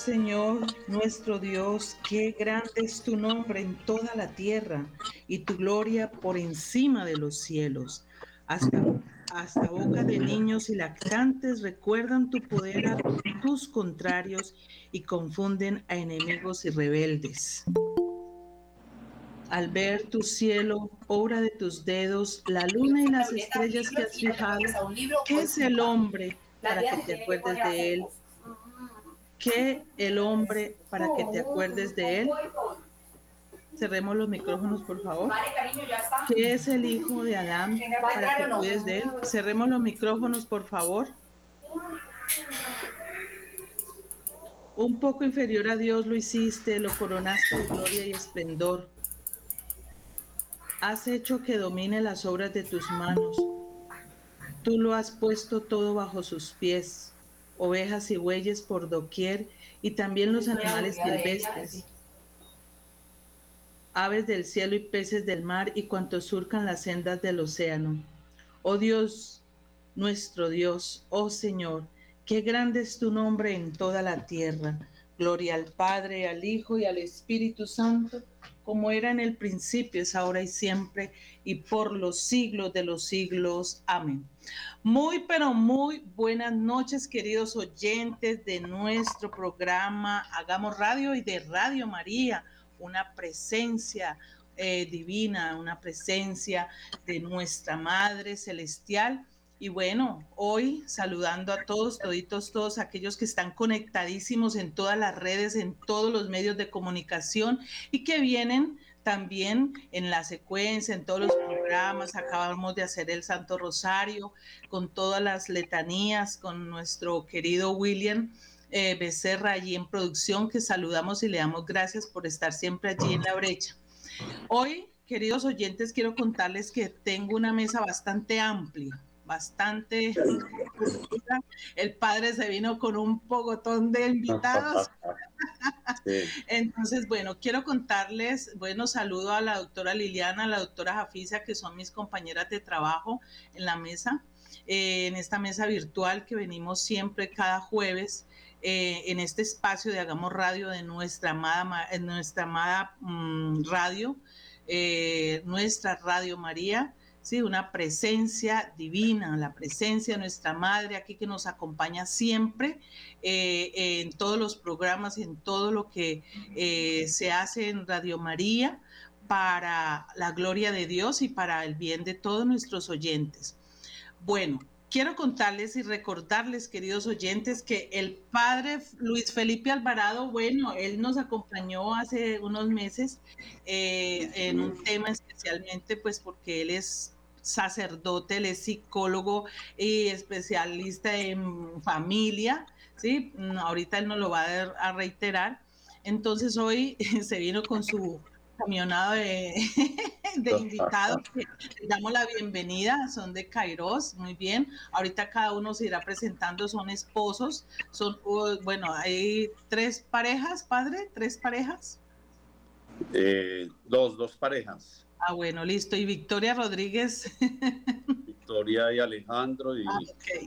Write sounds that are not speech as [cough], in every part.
Señor, nuestro Dios, qué grande es tu nombre en toda la tierra y tu gloria por encima de los cielos. Hasta, hasta boca de niños y lactantes recuerdan tu poder a tus contrarios y confunden a enemigos y rebeldes. Al ver tu cielo, obra de tus dedos, la luna y las estrellas que has fijado, ¿qué es el hombre para que te acuerdes de él? ¿Qué el hombre para que te acuerdes de él? Cerremos los micrófonos, por favor. ¿Qué es el hijo de Adán para que cuides de él? Cerremos los micrófonos, por favor. Un poco inferior a Dios lo hiciste, lo coronaste de gloria y esplendor. Has hecho que domine las obras de tus manos. Tú lo has puesto todo bajo sus pies, ovejas y bueyes por doquier, y también los animales silvestres, aves del cielo y peces del mar, y cuantos surcan las sendas del océano. Oh Dios, nuestro Dios, oh Señor, qué grande es tu nombre en toda la tierra. Gloria al Padre, al Hijo y al Espíritu Santo como era en el principio, es ahora y siempre, y por los siglos de los siglos. Amén. Muy, pero muy buenas noches, queridos oyentes de nuestro programa Hagamos Radio y de Radio María, una presencia eh, divina, una presencia de nuestra Madre Celestial. Y bueno, hoy saludando a todos, toditos, todos aquellos que están conectadísimos en todas las redes, en todos los medios de comunicación y que vienen también en la secuencia, en todos los programas. Acabamos de hacer el Santo Rosario con todas las letanías, con nuestro querido William. Eh, Becerra allí en producción, que saludamos y le damos gracias por estar siempre allí en la brecha. Hoy, queridos oyentes, quiero contarles que tengo una mesa bastante amplia, bastante. [laughs] El padre se vino con un pogotón de invitados. [laughs] Entonces, bueno, quiero contarles, bueno, saludo a la doctora Liliana, a la doctora Jafisa, que son mis compañeras de trabajo en la mesa, eh, en esta mesa virtual que venimos siempre cada jueves. Eh, en este espacio de Hagamos Radio de nuestra amada, nuestra amada mm, radio, eh, nuestra Radio María, una presencia divina, la presencia de nuestra Madre aquí que nos acompaña siempre eh, en todos los programas, en todo lo que eh, se hace en Radio María para la gloria de Dios y para el bien de todos nuestros oyentes. Bueno, quiero contarles y recordarles, queridos oyentes, que el padre Luis Felipe Alvarado, bueno, él nos acompañó hace unos meses eh, en un tema especialmente, pues porque él es sacerdote, él es psicólogo y especialista en familia, ¿sí? Mm, ahorita él nos lo va a, reiterar. Entonces hoy [laughs] se vino con su camionada de, [laughs] invitados le damos la bienvenida, son de Kairos, muy bien. Ahorita cada uno se irá presentando, son esposos, son, uh, bueno, hay tres parejas, padre, tres parejas. Eh, dos, dos parejas. Ah, bueno, listo. ¿Y Victoria Rodríguez? [laughs] Victoria y Alejandro y ah,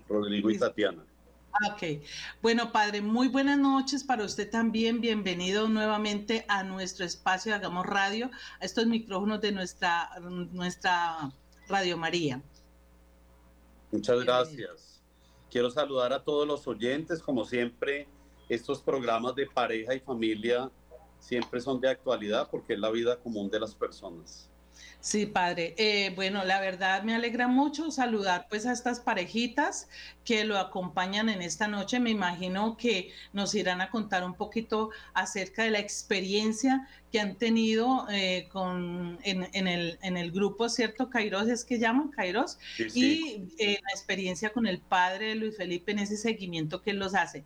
Rodrigo y Tatiana. Ah, ok. Bueno, padre, muy buenas noches para usted también. Bienvenido nuevamente a nuestro espacio Hagamos Radio, a estos micrófonos de nuestra, nuestra Radio María. Muchas gracias. Quiero saludar a todos los oyentes. Como siempre, estos programas de pareja y familia siempre son de actualidad porque es la vida común de las personas. Sí, padre. Eh, bueno, la verdad me alegra mucho saludar pues a estas parejitas que lo acompañan en esta noche. Me imagino que nos irán a contar un poquito acerca de la experiencia que han tenido eh, con, en, el, en el grupo, ¿cierto? Kairos es que llaman Kairos. Y eh, la experiencia con el padre Luis Felipe en ese seguimiento que él los hace.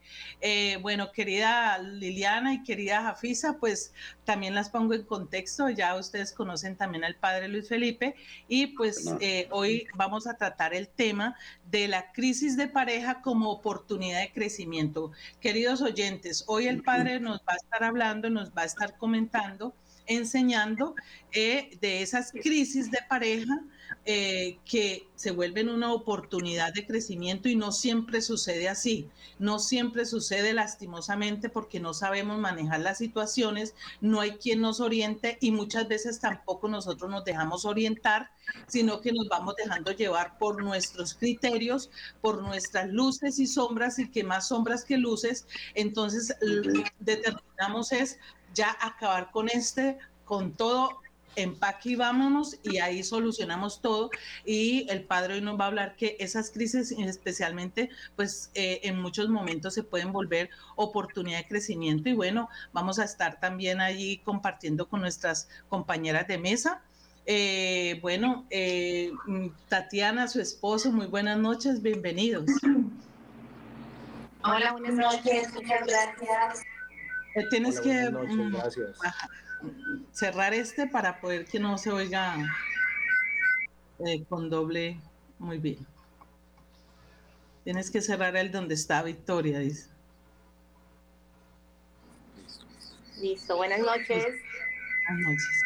bueno, querida Liliana y querida Jafisa, pues también las pongo en contexto. Ya ustedes conocen también al padre Luis Felipe y pues hoy vamos a tratar el tema de la crisis de pareja como oportunidad de crecimiento. Queridos oyentes, hoy el padre nos va a estar hablando, nos va a estar comentando enseñando eh, de esas crisis de pareja eh, que se vuelven una oportunidad de crecimiento y no siempre sucede así, no siempre sucede lastimosamente porque no sabemos manejar las situaciones, no hay quien nos oriente y muchas veces tampoco nosotros nos dejamos orientar, sino que nos vamos dejando llevar por nuestros criterios, por nuestras luces y sombras y que más sombras que luces, entonces determinamos es ya acabar con este, con todo empaque y vámonos y ahí solucionamos todo. Y el padre hoy nos va a hablar que esas crisis especialmente, pues eh, en muchos momentos se pueden volver oportunidad de crecimiento y bueno, vamos a estar también allí compartiendo con nuestras compañeras de mesa. Eh, bueno, eh, Tatiana, su esposo, muy buenas noches, bienvenidos. Hola, buenas noches, muchas gracias. Tienes que mm, cerrar este para poder que no se oiga eh, con doble. Muy bien. Tienes que cerrar el donde está Victoria, dice. Listo, buenas noches. Buenas noches.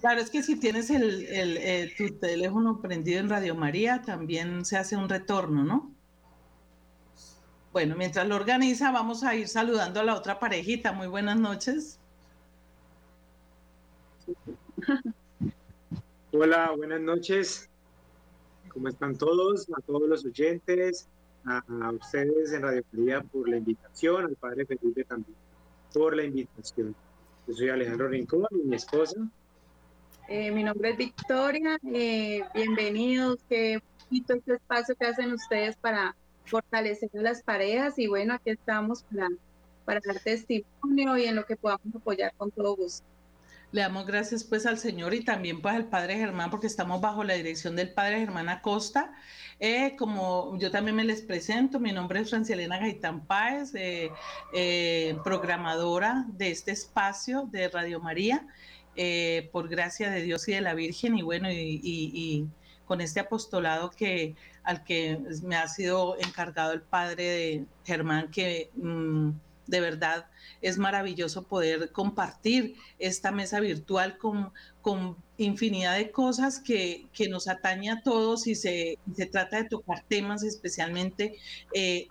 Claro, es que si tienes el, el, eh, tu teléfono prendido en Radio María, también se hace un retorno, ¿no? Bueno, mientras lo organiza, vamos a ir saludando a la otra parejita. Muy buenas noches. [laughs] Hola, buenas noches. ¿Cómo están todos? A todos los oyentes, a, ustedes en Radio María por la invitación, al padre Felipe también por la invitación. Yo soy Alejandro Rincón y mi esposa. Eh, mi nombre es Victoria. Eh, bienvenidos. Qué bonito este espacio que hacen ustedes para fortalecer a las parejas. Y bueno, aquí estamos para, para dar testimonio y en lo que podamos apoyar con todo gusto. Le damos gracias pues al Señor y también pues al Padre Germán porque estamos bajo la dirección del Padre Germán Acosta. Eh, como yo también me les presento, mi nombre es Francielena Gaitán Páez, eh, eh, programadora de este espacio de Radio María, por gracia de Dios y de la Virgen y bueno, y, con este apostolado que al que me ha sido encargado el Padre de Germán que... Mm, de verdad es maravilloso poder compartir esta mesa virtual con, con infinidad de cosas que, nos atañe a todos y se, se trata de tocar temas especialmente eh,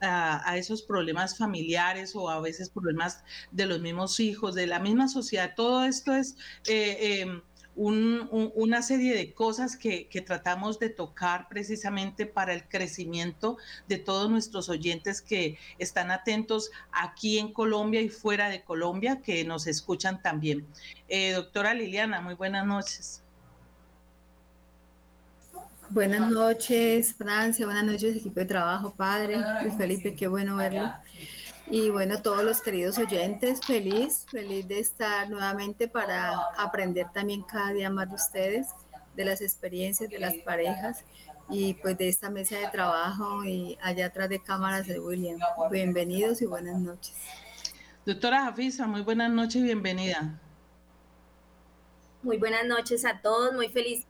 a, esos problemas familiares o a veces problemas de los mismos hijos, de la misma sociedad. Todo esto es... Eh, em, una serie de cosas que, tratamos de tocar precisamente para el crecimiento de todos nuestros oyentes que están atentos aquí en Colombia y fuera de Colombia, que nos escuchan también. Eh, doctora Liliana, muy buenas noches. Buenas noches, Francia. Buenas noches, equipo de trabajo, padre. Felipe, qué bueno verlo. Y bueno, todos los queridos oyentes, feliz, feliz de estar nuevamente para aprender también cada día más de ustedes, de las experiencias de las parejas y pues de esta mesa de trabajo y allá atrás de cámaras de William. Bienvenidos y buenas noches. Doctora Jafisa, muy buenas noches y bienvenida. Muy buenas noches a todos, muy feliz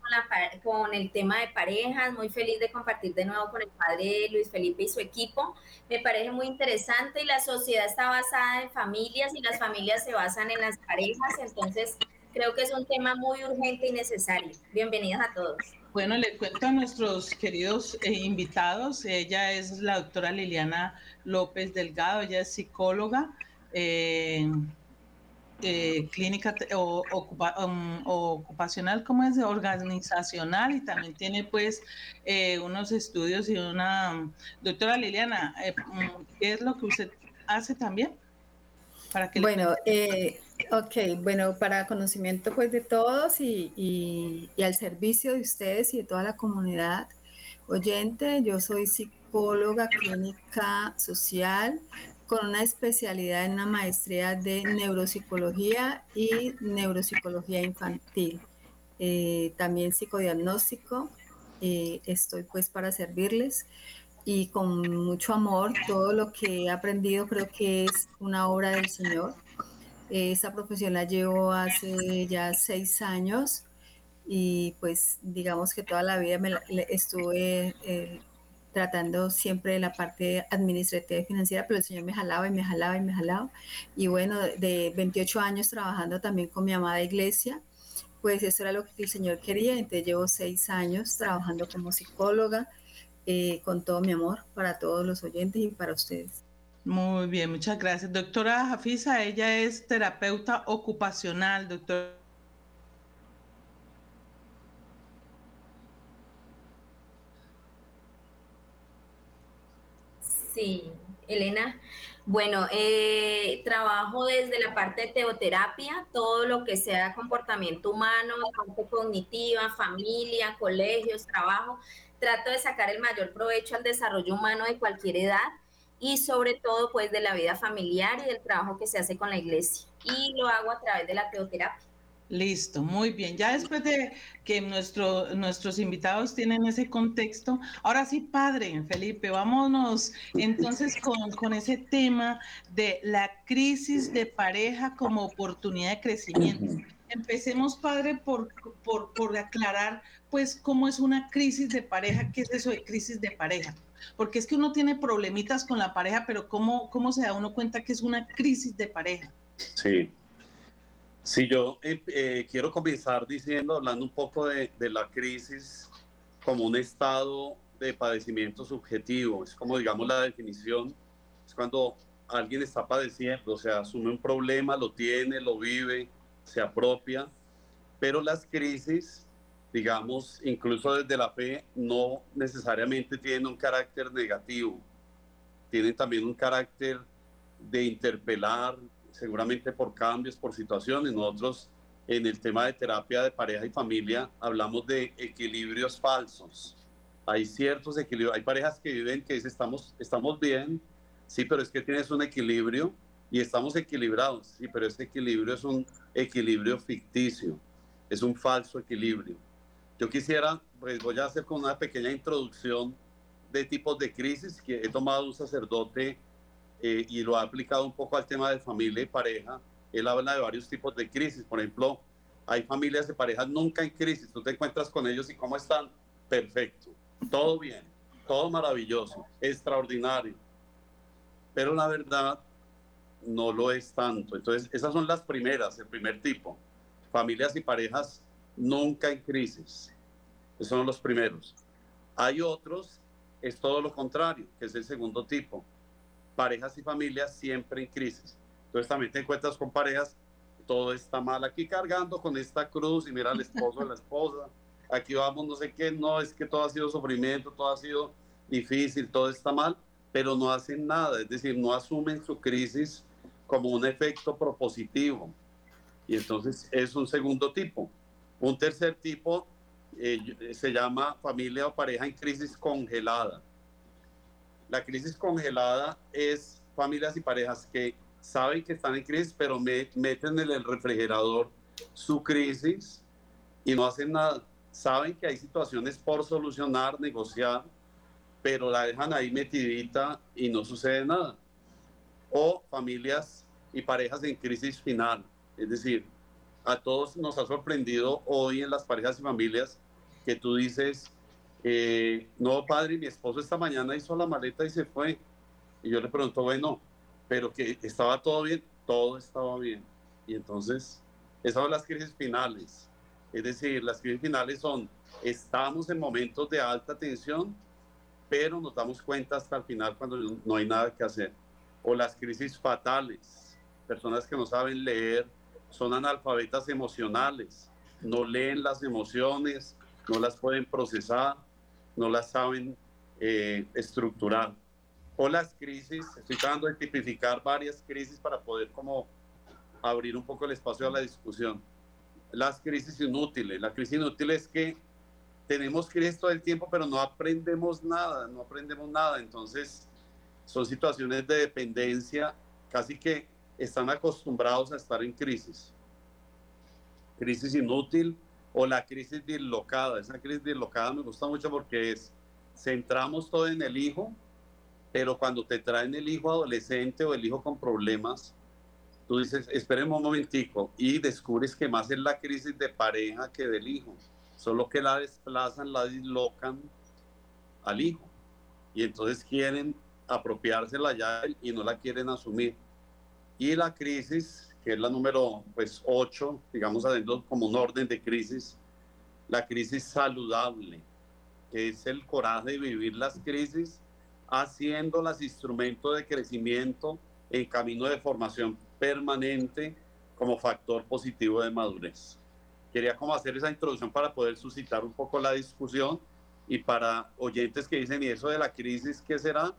con, el tema de parejas, muy feliz de compartir de nuevo con el padre Luis Felipe y su equipo. Me parece muy interesante y la sociedad está basada en familias y las familias se basan en las parejas, entonces creo que es un tema muy urgente y necesario. Bienvenidos a todos. Bueno, le cuento a nuestros queridos eh, invitados, ella es la doctora Liliana López Delgado, ella es psicóloga. Eh, eh, clínica o, um, ocupacional, como es organizacional y también tiene pues eh, unos estudios y una doctora Liliana, eh, mm, ¿qué es lo que usted hace también? Para que bueno, eh, ok, bueno, para conocimiento pues de todos y, y, y al servicio de ustedes y de toda la comunidad oyente, yo soy psicóloga clínica social, con una especialidad en una maestría de neuropsicología y neuropsicología infantil. Eh, también psicodiagnóstico. Eh, estoy pues para servirles y con mucho amor. Todo lo que he aprendido creo que es una obra del Señor. esa profesión la llevo hace ya seis años y pues digamos que toda la vida me estuve eh, tratando siempre de la parte administrativa y financiera, pero el Señor me jalaba y me jalaba y me jalaba. Y bueno, de 28 años trabajando también con mi amada iglesia, pues eso era lo que el Señor quería. Entonces llevo seis años trabajando como psicóloga eh, con todo mi amor para todos los oyentes y para ustedes. Muy bien, muchas gracias. Doctora Jafisa, ella es terapeuta ocupacional, doctora. Sí, Elena. Bueno, eh, trabajo desde la parte de teoterapia, todo lo que sea comportamiento humano, parte cognitiva, familia, colegios, trabajo. Trato de sacar el mayor provecho al desarrollo humano de cualquier edad y sobre todo pues de la vida familiar y del trabajo que se hace con la iglesia. Y lo hago a través de la teoterapia. Listo, muy bien. Ya después de que nuestro, nuestros invitados tienen ese contexto, ahora sí, padre Felipe, vámonos entonces con, con ese tema de la crisis de pareja como oportunidad de crecimiento. Empecemos, padre, por, por, por aclarar, pues, cómo es una crisis de pareja, qué es eso de crisis de pareja. Porque es que uno tiene problemitas con la pareja, pero ¿cómo, cómo se da uno cuenta que es una crisis de pareja? Sí, Sí, yo eh, eh, quiero comenzar diciendo, hablando un poco de, la crisis como un estado de padecimiento subjetivo. Es como, digamos, la definición, es cuando alguien está padeciendo, o sea, asume un problema, lo tiene, lo vive, se apropia, pero las crisis, digamos, incluso desde la fe, no necesariamente tienen un carácter negativo, tienen también un carácter de interpelar, seguramente por cambios, por situaciones. Nosotros en el tema de terapia de pareja y familia hablamos de equilibrios falsos. Hay ciertos equilibrios, hay parejas que viven que dicen estamos, estamos bien, sí, pero es que tienes un equilibrio y estamos equilibrados, sí, pero ese equilibrio es un equilibrio ficticio, es un falso equilibrio. Yo quisiera, pues voy a hacer con una pequeña introducción de tipos de crisis que he tomado un sacerdote eh, y lo ha aplicado un poco al tema de familia y pareja. Él habla de varios tipos de crisis. Por ejemplo, hay familias de parejas nunca en crisis. Tú te encuentras con ellos y cómo están. Perfecto. Todo bien. Todo maravilloso. Extraordinario. Pero la verdad no lo es tanto. Entonces, esas son las primeras, el primer tipo. Familias y parejas nunca en crisis. Esos son los primeros. Hay otros, es todo lo contrario, que es el segundo tipo parejas y familias siempre en crisis. Entonces también te encuentras con parejas, todo está mal aquí cargando con esta cruz y mira al esposo de la esposa, aquí vamos no sé qué, no, es que todo ha sido sufrimiento, todo ha sido difícil, todo está mal, pero no hacen nada, es decir, no asumen su crisis como un efecto propositivo. Y entonces es un segundo tipo. Un tercer tipo eh, se llama familia o pareja en crisis congelada. La crisis congelada es familias y parejas que saben que están en crisis, pero meten en el refrigerador su crisis y no hacen nada. Saben que hay situaciones por solucionar, negociar, pero la dejan ahí metidita y no sucede nada. O familias y parejas en crisis final. Es decir, a todos nos ha sorprendido hoy en las parejas y familias que tú dices, eh, no, padre, mi esposo esta mañana hizo la maleta y se fue. Y yo le pregunto, bueno, pero que estaba todo bien, todo estaba bien. Y entonces, esas son las crisis finales. Es decir, las crisis finales son, estamos en momentos de alta tensión, pero nos damos cuenta hasta el final cuando no hay nada que hacer. O las crisis fatales, personas que no saben leer, son analfabetas emocionales, no leen las emociones, no las pueden procesar, no las saben eh, estructurar. O las crisis, estoy tratando de tipificar varias crisis para poder como abrir un poco el espacio a la discusión. Las crisis inútiles. La crisis inútil es que tenemos crisis todo el tiempo, pero no aprendemos nada, no aprendemos nada. Entonces, son situaciones de dependencia, casi que están acostumbrados a estar en crisis. Crisis inútil, o la crisis dislocada. Esa crisis dislocada me gusta mucho porque es, centramos todo en el hijo, pero cuando te traen el hijo adolescente o el hijo con problemas, tú dices, esperemos un momentico, y descubres que más es la crisis de pareja que del hijo, solo que la desplazan, la dislocan al hijo. y entonces quieren apropiársela ya y no la quieren asumir. Y la crisis, que es la número pues 8, digamos adentro como un orden de crisis, la crisis saludable, que es el coraje de vivir las crisis haciéndolas instrumento de crecimiento en camino de formación permanente como factor positivo de madurez. Quería como hacer esa introducción para poder suscitar un poco la discusión y para oyentes que dicen, ¿y eso de la crisis qué será?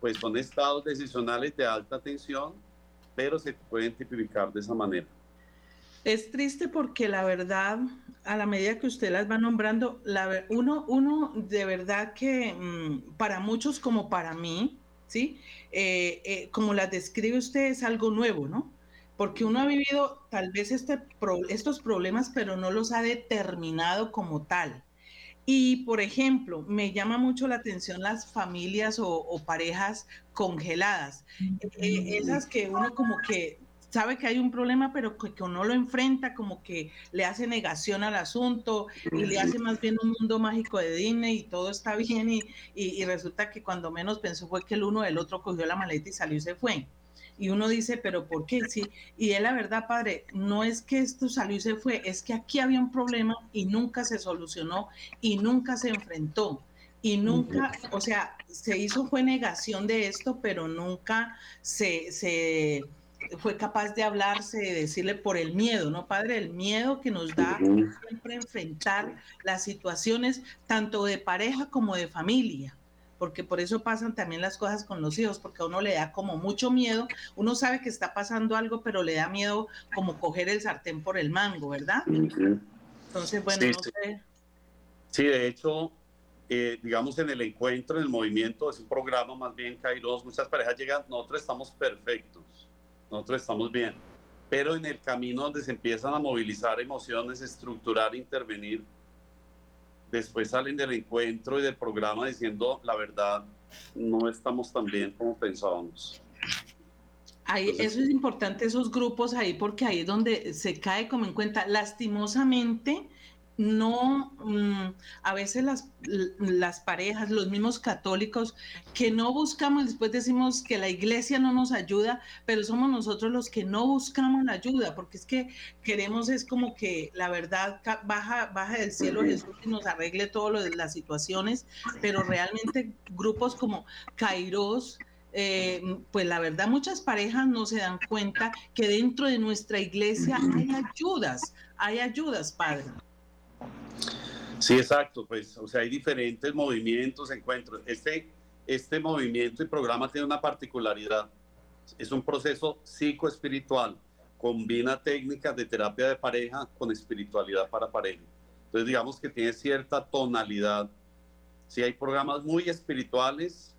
Pues son estados decisionales de alta tensión, pero se pueden tipificar de esa manera. Es triste porque la verdad, a la medida que usted las va nombrando, la, uno, uno de verdad que mm, para muchos como para mí, ¿sí? Eh, eh, como las describe usted es algo nuevo, ¿no? Porque uno ha vivido tal vez este estos problemas, pero no los ha determinado como tal. Y, por ejemplo, me llama mucho la atención las familias o, parejas congeladas, eh, esas que uno como que sabe que hay un problema, pero que, uno lo enfrenta, como que le hace negación al asunto y le hace más bien un mundo mágico de Disney y todo está bien y, y, resulta que cuando menos pensó fue que el uno del otro cogió la maleta y salió y se fue. Y uno dice, pero ¿por qué? Sí, y es la verdad, padre, no es que esto salió y se fue, es que aquí había un problema y nunca se solucionó y nunca se enfrentó. Y nunca, o sea, se hizo fue negación de esto, pero nunca se, se fue capaz de hablarse, de decirle por el miedo, ¿no, padre? El miedo que nos da siempre enfrentar las situaciones tanto de pareja como de familia, porque por eso pasan también las cosas con los hijos, porque a uno le da como mucho miedo, uno sabe que está pasando algo, pero le da miedo como coger el sartén por el mango, ¿verdad? Entonces, bueno, no sé. Sí, de hecho, eh, digamos, en el encuentro, en el movimiento, es un programa más bien Kairos, muchas parejas llegan, nosotros estamos perfectos nosotros estamos bien. Pero en el camino donde se empiezan a movilizar emociones, estructurar, intervenir, después salen del encuentro y del programa diciendo la verdad, no estamos tan bien como pensábamos. Ahí, eso es importante, esos grupos ahí, porque ahí es donde se cae como en cuenta. Lastimosamente, no, mm, a veces las, las parejas, los mismos católicos, que no buscamos, después decimos que la iglesia no nos ayuda, pero somos nosotros los que no buscamos la ayuda, porque es que queremos es como que la verdad baja, baja del cielo Jesús y nos arregle todo lo de las situaciones, pero realmente grupos como Kairos, eh, pues la verdad muchas parejas no se dan cuenta que dentro de nuestra iglesia hay ayudas, hay ayudas, Padre. Sí, exacto, pues, o sea, hay diferentes movimientos, encuentros. Este, este movimiento y programa tiene una particularidad. Es un proceso psicoespiritual, combina técnicas de terapia de pareja con espiritualidad para pareja. Entonces, digamos que tiene cierta tonalidad. Sí, hay programas muy espirituales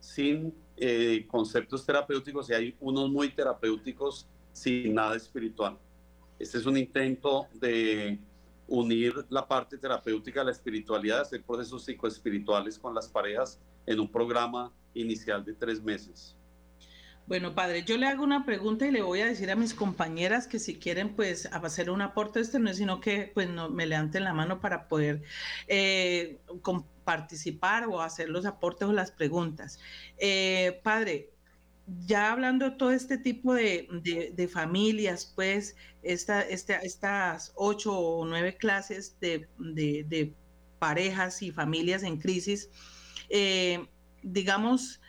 sin eh, conceptos terapéuticos y hay unos muy terapéuticos sin nada espiritual. Este es un intento de unir la parte terapéutica la espiritualidad, hacer procesos psicoespirituales con las parejas en un programa inicial de tres meses. Bueno, padre, yo le hago una pregunta y le voy a decir a mis compañeras que si quieren, pues, hacer un aporte, este no es sino que, pues, no, me levanten la mano para poder eh, participar o hacer los aportes o las preguntas. Eh, padre, ya hablando de todo este tipo de, familias, pues esta, estas ocho o nueve clases de, parejas y familias en crisis, eh, digamos,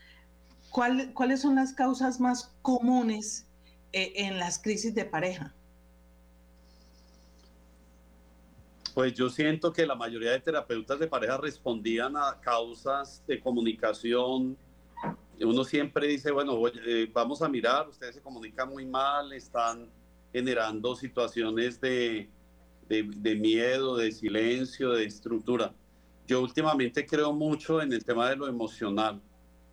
¿cuáles son las causas más comunes eh, en las crisis de pareja? Pues yo siento que la mayoría de terapeutas de pareja respondían a causas de comunicación, uno siempre dice, bueno, eh, vamos a mirar, ustedes se comunican muy mal, están generando situaciones de, de, miedo, de silencio, de estructura. Yo últimamente creo mucho en el tema de lo emocional.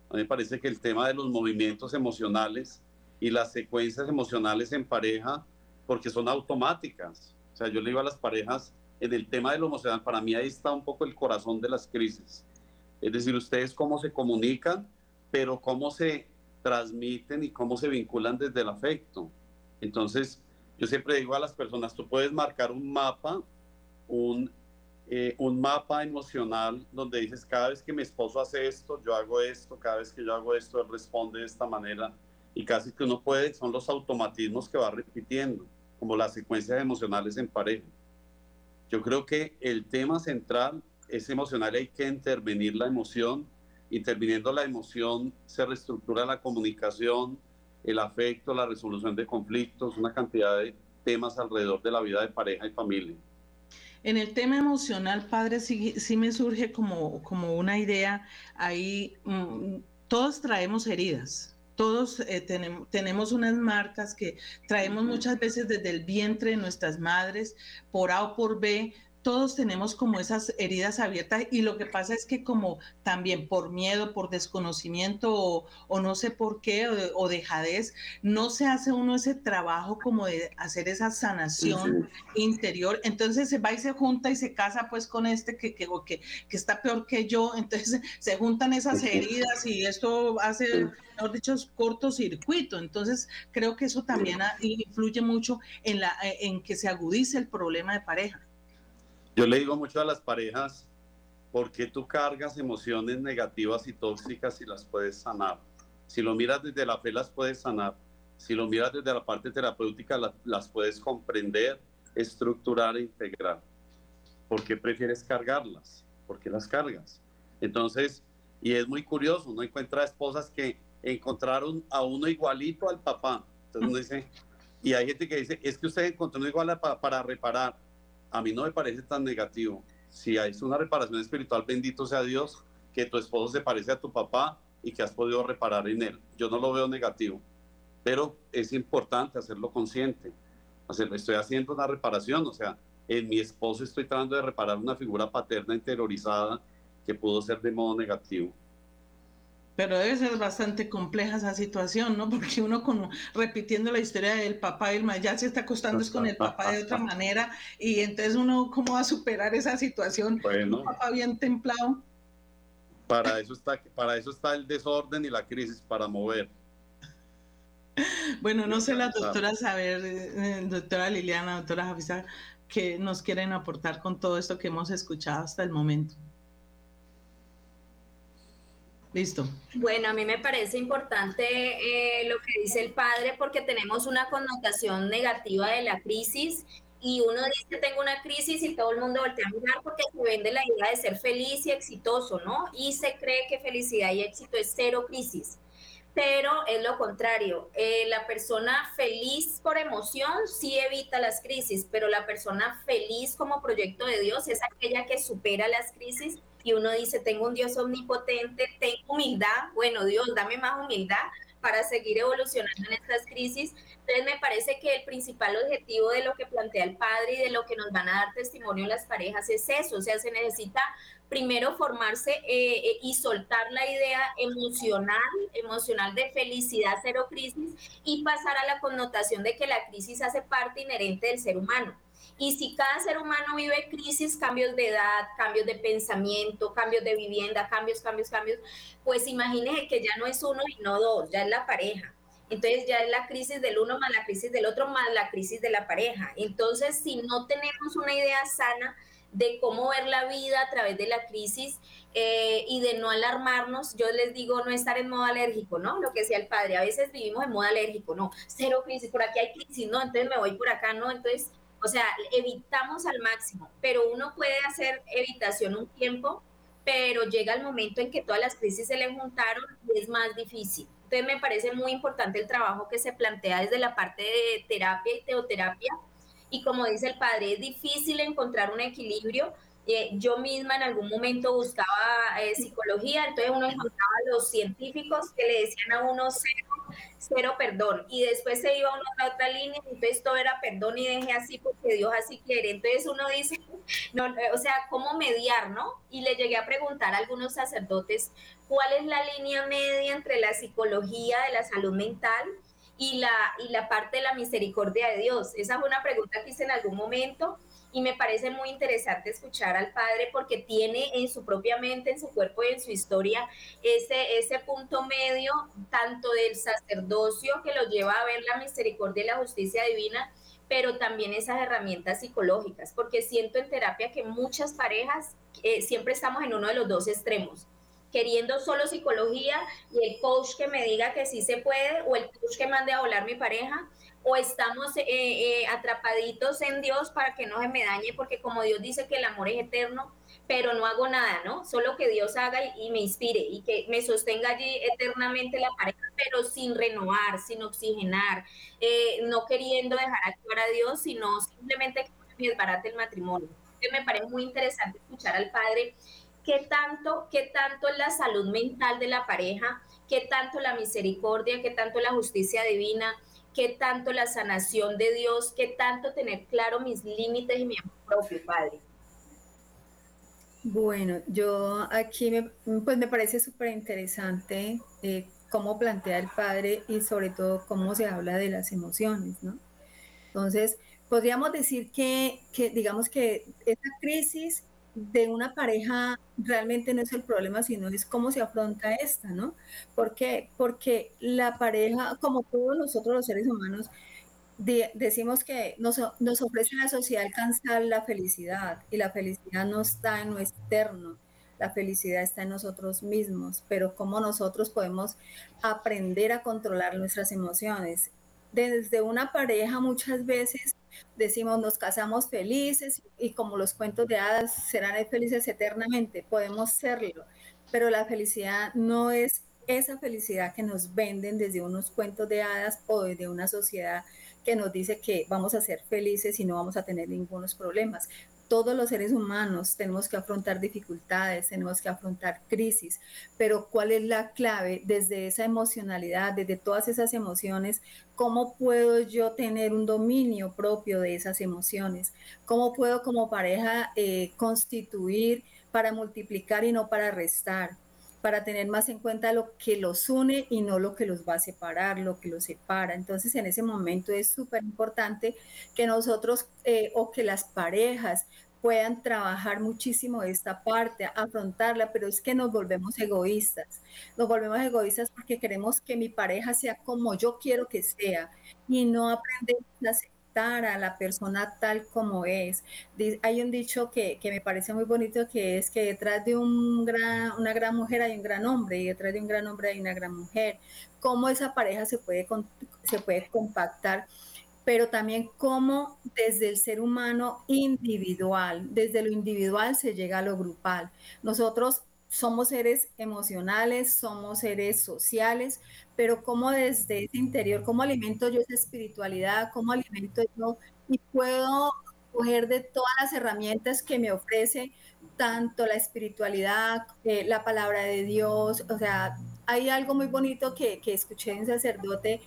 A mí me parece que el tema de los movimientos emocionales y las secuencias emocionales en pareja, porque son automáticas. O sea, yo le digo a las parejas, en el tema de lo emocional, para mí ahí está un poco el corazón de las crisis. Es decir, ustedes cómo se comunican, pero cómo se transmiten y cómo se vinculan desde el afecto. Entonces, yo siempre digo a las personas, tú puedes marcar un mapa, un eh, un mapa emocional donde dices, cada vez que mi esposo hace esto, yo hago esto, cada vez que yo hago esto, él responde de esta manera. Y casi que uno puede, son los automatismos que va repitiendo, como las secuencias emocionales en pareja. Yo creo que el tema central es emocional, hay que intervenir la emoción. Interviniendo la emoción se reestructura la comunicación, el afecto, la resolución de conflictos, una cantidad de temas alrededor de la vida de pareja y familia. En el tema emocional, padre, sí, sí me surge como, como una idea ahí, mm, todos traemos heridas, todos eh, tenemos, tenemos unas marcas que traemos muchas veces desde el vientre de nuestras madres, por A o por B, todos tenemos como esas heridas abiertas y lo que pasa es que como también por miedo, por desconocimiento o, no sé por qué o, dejadez, no se hace uno ese trabajo como de hacer esa sanación interior. Entonces se va y se junta y se casa pues con este que, que, que, que está peor que yo. Entonces [laughs] se juntan esas heridas y esto hace, mejor dicho, cortocircuito. Entonces creo que eso también influye mucho en, la, en que se agudice el problema de pareja. Yo le digo mucho a las parejas, ¿por qué tú cargas emociones negativas y tóxicas y las puedes sanar? Si lo miras desde la fe, las puedes sanar. Si lo miras desde la parte terapéutica, las, puedes comprender, estructurar e integrar. ¿Por qué prefieres cargarlas? ¿Por qué las cargas? Entonces, y es muy curioso, uno encuentra esposas que encontraron a uno igualito al papá. Entonces uno dice, y hay gente que dice, es que usted encontró uno igual para reparar a mí no me parece tan negativo. Si hay una reparación espiritual, bendito sea Dios, que tu esposo se parece a tu papá y que has podido reparar en él. Yo no lo veo negativo, pero es importante hacerlo consciente. estoy haciendo una reparación, o sea, en mi esposo estoy tratando de reparar una figura paterna interiorizada que pudo ser de modo negativo. Pero debe ser bastante compleja esa situación, ¿no? Porque uno como repitiendo la historia del papá y el ya se está acostando es con el papá de otra [laughs] manera y entonces uno cómo va a superar esa situación. Bueno. Un papá bien templado. Para eso está, para eso está el desorden y la crisis para mover. Bueno, no sé la doctora saber, eh, doctora Liliana, doctora Jafisa, que nos quieren aportar con todo esto que hemos escuchado hasta el momento. Listo. Bueno, a mí me parece importante eh, lo que dice el padre porque tenemos una connotación negativa de la crisis y uno dice tengo una crisis y todo el mundo voltea a mirar porque se vende la idea de ser feliz y exitoso, ¿no? Y se cree que felicidad y éxito es cero crisis. Pero es lo contrario, eh, la persona feliz por emoción sí evita las crisis, pero la persona feliz como proyecto de Dios es aquella que supera las crisis y uno dice, tengo un Dios omnipotente, tengo humildad, bueno, Dios, dame más humildad para seguir evolucionando en estas crisis. Entonces me parece que el principal objetivo de lo que plantea el padre y de lo que nos van a dar testimonio las parejas es eso, o sea, se necesita primero formarse eh, eh, y soltar la idea emocional, emocional de felicidad, cero crisis, y pasar a la connotación de que la crisis hace parte inherente del ser humano. Y si cada ser humano vive crisis, cambios de edad, cambios de pensamiento, cambios de vivienda, cambios, cambios, cambios, pues imagínese que ya no es uno y no dos, ya es la pareja. Entonces ya es la crisis del uno más la crisis del otro más la crisis de la pareja. Entonces, si no tenemos una idea sana de cómo ver la vida a través de la crisis eh, y de no alarmarnos, yo les digo no estar en modo alérgico, ¿no? Lo que decía el padre, a veces vivimos en modo alérgico, no, cero crisis, por aquí hay crisis, no, entonces me voy por acá, no, entonces o sea, evitamos al máximo, pero uno puede hacer evitación un tiempo, pero llega el momento en que todas las crisis se le juntaron y es más difícil. Entonces me parece muy importante el trabajo que se plantea desde la parte de terapia y teoterapia. Y como dice el padre, es difícil encontrar un equilibrio. Eh, yo misma en algún momento buscaba eh, psicología, entonces uno encontraba a los científicos que le decían a uno cero cero perdón. Y después se iba a una otra línea, entonces todo era perdón y dejé así porque Dios así quiere. Entonces uno dice, [laughs] no, o sea, ¿cómo mediar, no? Y le llegué a preguntar a algunos sacerdotes cuál es la línea media entre la psicología de la salud mental y la, y la parte de la misericordia de Dios. Esa fue una pregunta que hice en algún momento y me parece muy interesante escuchar al Padre porque tiene en su propia mente, en su cuerpo y en su historia ese, ese punto medio tanto del sacerdocio que lo lleva a ver la misericordia y la justicia divina, pero también esas herramientas psicológicas, porque siento en terapia que muchas parejas eh, siempre estamos en uno de los dos extremos queriendo solo psicología y el coach que me diga que sí se puede o el coach que mande a volar mi pareja o estamos eh, eh, atrapaditos en Dios para que no se me dañe, porque como Dios dice que el amor es eterno, pero no hago nada, ¿no? Solo que Dios haga y, me inspire y que me sostenga allí eternamente la pareja, pero sin renovar, sin oxigenar, eh, no queriendo dejar actuar a Dios, sino simplemente que me desbarate el matrimonio. Entonces me parece muy interesante escuchar al Padre qué tanto, qué tanto es la salud mental de la pareja, qué tanto la misericordia, qué tanto la justicia divina, qué tanto la sanación de Dios, qué tanto tener claro mis límites y mi propio Padre. Bueno, yo aquí me, pues me parece súper interesante eh, cómo plantea el padre y sobre todo cómo se habla de las emociones, ¿no? Entonces, podríamos decir que, que digamos que esta crisis de una pareja realmente no es el problema, sino es cómo se afronta esta, ¿no? ¿Por? Porque la pareja, como todos nosotros los seres humanos, decimos que nos, nos ofrece la sociedad alcanzar la felicidad y la felicidad no está en lo externo, la felicidad está en nosotros mismos, pero cómo nosotros podemos aprender a controlar nuestras emociones. Desde una pareja muchas veces decimos nos casamos felices y como los cuentos de hadas serán felices eternamente, podemos serlo, pero la felicidad no es esa felicidad que nos venden desde unos cuentos de hadas o desde una sociedad que nos dice que vamos a ser felices y no vamos a tener ningunos problemas todos los seres humanos tenemos que afrontar dificultades, tenemos que afrontar crisis, pero ¿cuál es la clave desde esa emocionalidad, desde todas esas emociones? ¿Cómo puedo yo tener un dominio propio de esas emociones? ¿Cómo puedo como pareja eh, constituir para multiplicar y no para restar? Para tener más en cuenta lo que los une y no lo que los va a separar, lo que los separa. Entonces, en ese momento es súper importante que nosotros eh, o que las parejas puedan trabajar muchísimo esta parte, afrontarla, pero es que nos volvemos egoístas. Nos volvemos egoístas porque queremos que mi pareja sea como yo quiero que sea y no aprendemos a a la persona tal como es. Hay un dicho que, que, me parece muy bonito que es que detrás de un gran, una gran mujer hay un gran hombre y detrás de un gran hombre hay una gran mujer. Cómo esa pareja se puede, se puede compactar pero también cómo desde el ser humano individual, desde lo individual se llega a lo grupal. Nosotros somos seres emocionales, somos seres sociales, pero cómo desde ese interior, cómo alimento yo esa espiritualidad, cómo alimento yo y puedo coger de todas las herramientas que me ofrece tanto la espiritualidad, eh, la palabra de Dios, o sea, hay algo muy bonito que, que escuché en sacerdote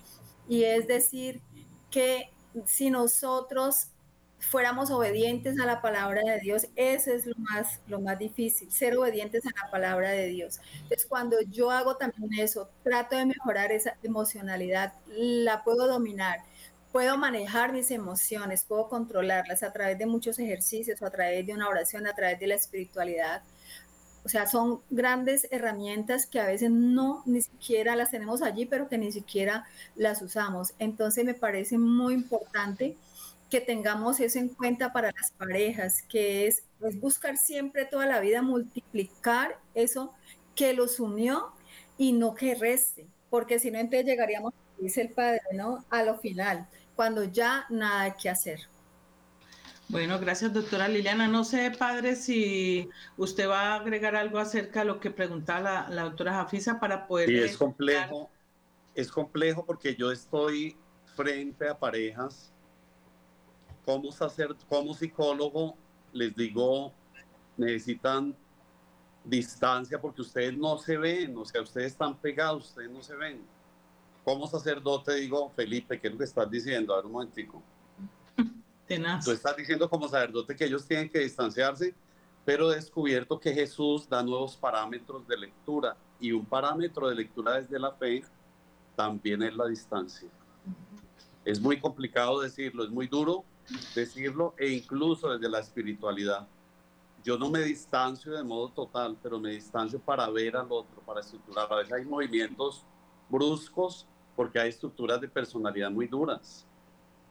y es decir que si nosotros fuéramos obedientes a la palabra de Dios, eso es lo más, lo más difícil, ser obedientes a la palabra de Dios. Entonces, cuando yo hago también eso, trato de mejorar esa emocionalidad, la puedo dominar, puedo manejar mis emociones, puedo controlarlas a través de muchos ejercicios, a través de una oración, a través de la espiritualidad. O sea, son grandes herramientas que a veces no ni siquiera las tenemos allí, pero que ni siquiera las usamos. Entonces me parece muy importante que tengamos eso en cuenta para las parejas, que es, buscar siempre toda la vida multiplicar eso que los unió y no que reste, porque si no, entonces llegaríamos, dice el padre, ¿no? A lo final, cuando ya nada hay que hacer. Bueno, gracias, doctora Liliana. No sé, padre, si usted va a agregar algo acerca de lo que preguntaba la, doctora Jafisa para poder... Sí, es complejo, es complejo porque yo estoy frente a parejas como, sacer, como psicólogo, les digo, necesitan distancia porque ustedes no se ven, o sea, ustedes están pegados, ustedes no se ven. Como sacerdote digo, Felipe, ¿qué es lo que estás diciendo? A ver un momentico. [laughs] Tú estás diciendo como sacerdote que ellos tienen que distanciarse, pero he descubierto que Jesús da nuevos parámetros de lectura y un parámetro de lectura desde la fe también es la distancia. Es muy complicado decirlo, es muy duro decirlo e incluso desde la espiritualidad. Yo no me distancio de modo total, pero me distancio para ver al otro, para estructurar. A veces hay movimientos bruscos porque hay estructuras de personalidad muy duras.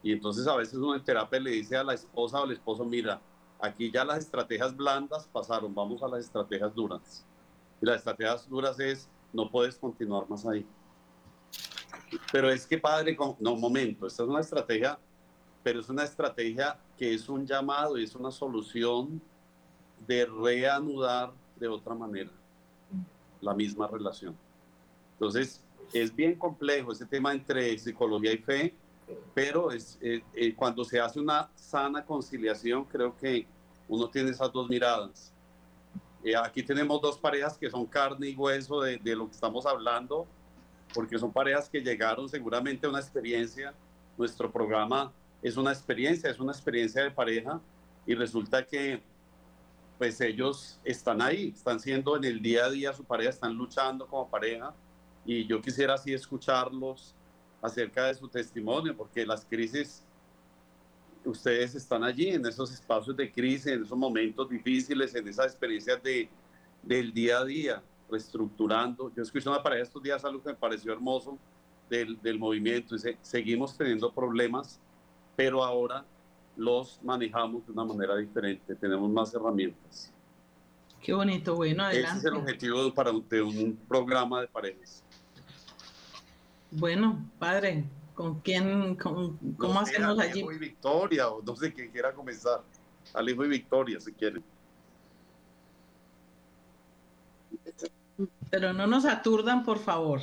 Y entonces a veces uno en terapia le dice a la esposa o al esposo, mira, aquí ya las estrategias blandas pasaron, vamos a las estrategias duras. Y las estrategias duras es, no puedes continuar más ahí. Pero es que, padre, no, momento, esta es una estrategia, pero es una estrategia que es un llamado y es una solución de reanudar de otra manera la misma relación. Entonces, es bien complejo ese tema entre psicología y fe, pero es, eh, eh, cuando se hace una sana conciliación, creo que uno tiene esas dos miradas. Eh, aquí tenemos dos parejas que son carne y hueso de, de, lo que estamos hablando, porque son parejas que llegaron seguramente a una experiencia. Nuestro programa es una experiencia, es una experiencia de pareja y resulta que pues ellos están ahí, están siendo en el día a día su pareja, están luchando como pareja y yo quisiera así escucharlos acerca de su testimonio, porque las crisis, ustedes están allí en esos espacios de crisis, en esos momentos difíciles, en esas experiencias de, del día a día, reestructurando. Yo escuché una pareja estos días algo que me pareció hermoso del, del movimiento, dice, seguimos teniendo problemas, pero ahora los manejamos de una manera diferente, tenemos más herramientas. Qué bonito, bueno, adelante. Ese es el objetivo para, de un programa de parejas. Bueno, padre, ¿con quién, con, cómo hacemos allí? Alejo y Victoria, o no sé quién quiera comenzar. Alejo y Victoria, si quieren. Pero no nos aturdan, por favor.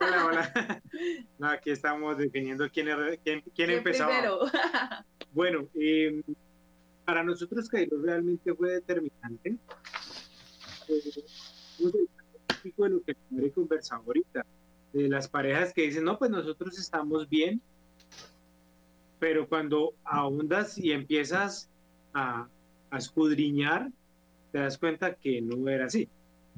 Hola, hola. [laughs] No, aquí estamos definiendo quién, quién, quién empezaba. [laughs] Bueno, eh, para nosotros Cairo realmente fue determinante. Eh, de lo que ahorita de las parejas que dicen, no, pues nosotros estamos bien, pero cuando ahondas y empiezas a, escudriñar, te das cuenta que no era así.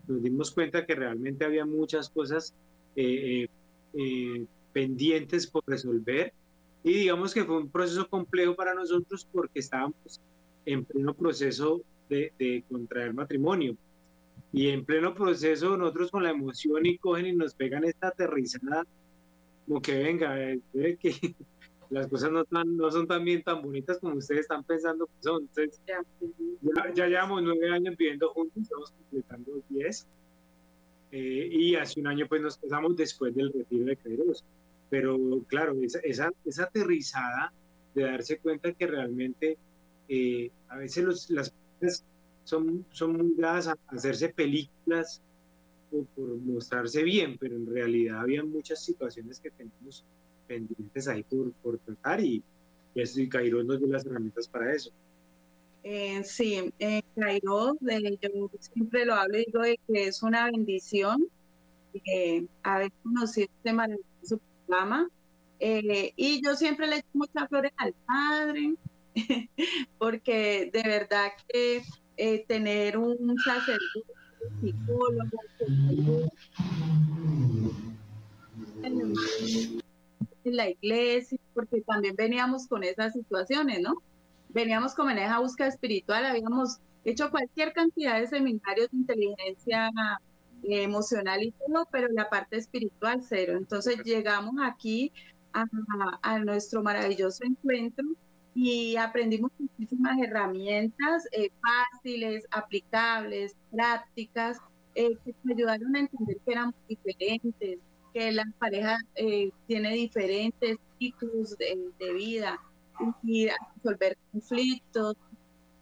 Nos dimos cuenta que realmente había muchas cosas eh, eh, eh, pendientes por resolver y digamos que fue un proceso complejo para nosotros porque estábamos en pleno proceso de, de contraer matrimonio y en pleno proceso nosotros con la emoción y cogen y nos pegan esta aterrizada, como que venga, eh, que [laughs] las cosas no, no son tan bien tan bonitas como ustedes están pensando que son. Entonces, ya, llevamos nueve años viviendo juntos, estamos completando diez. Eh, y hace un año pues nos casamos después del retiro de Kairos. Pero claro, esa, esa, esa aterrizada de darse cuenta que realmente eh, a veces los, las son, son muy dadas a hacerse películas por, mostrarse bien, pero en realidad había muchas situaciones que tenemos pendientes ahí por, por tratar y, y Cairo nos dio las herramientas para eso. Eh, sí, eh, Cairo, yo siempre lo hablo y digo de que es una bendición eh, haber conocido este maravilloso programa. Eh, y yo siempre le echo muchas flores al padre, [laughs] porque de verdad que eh, tener un sacerdote, psicólogo, en la iglesia, porque también veníamos con esas situaciones, ¿no? Veníamos con esa búsqueda espiritual, habíamos hecho cualquier cantidad de seminarios de inteligencia eh, emocional y todo, pero la parte espiritual cero. Entonces llegamos aquí a, a nuestro maravilloso encuentro y aprendimos muchísimas herramientas eh, fáciles, aplicables, prácticas, eh, que me ayudaron a entender que éramos diferentes, que la pareja eh, tiene diferentes ciclos de, vida y, resolver conflictos.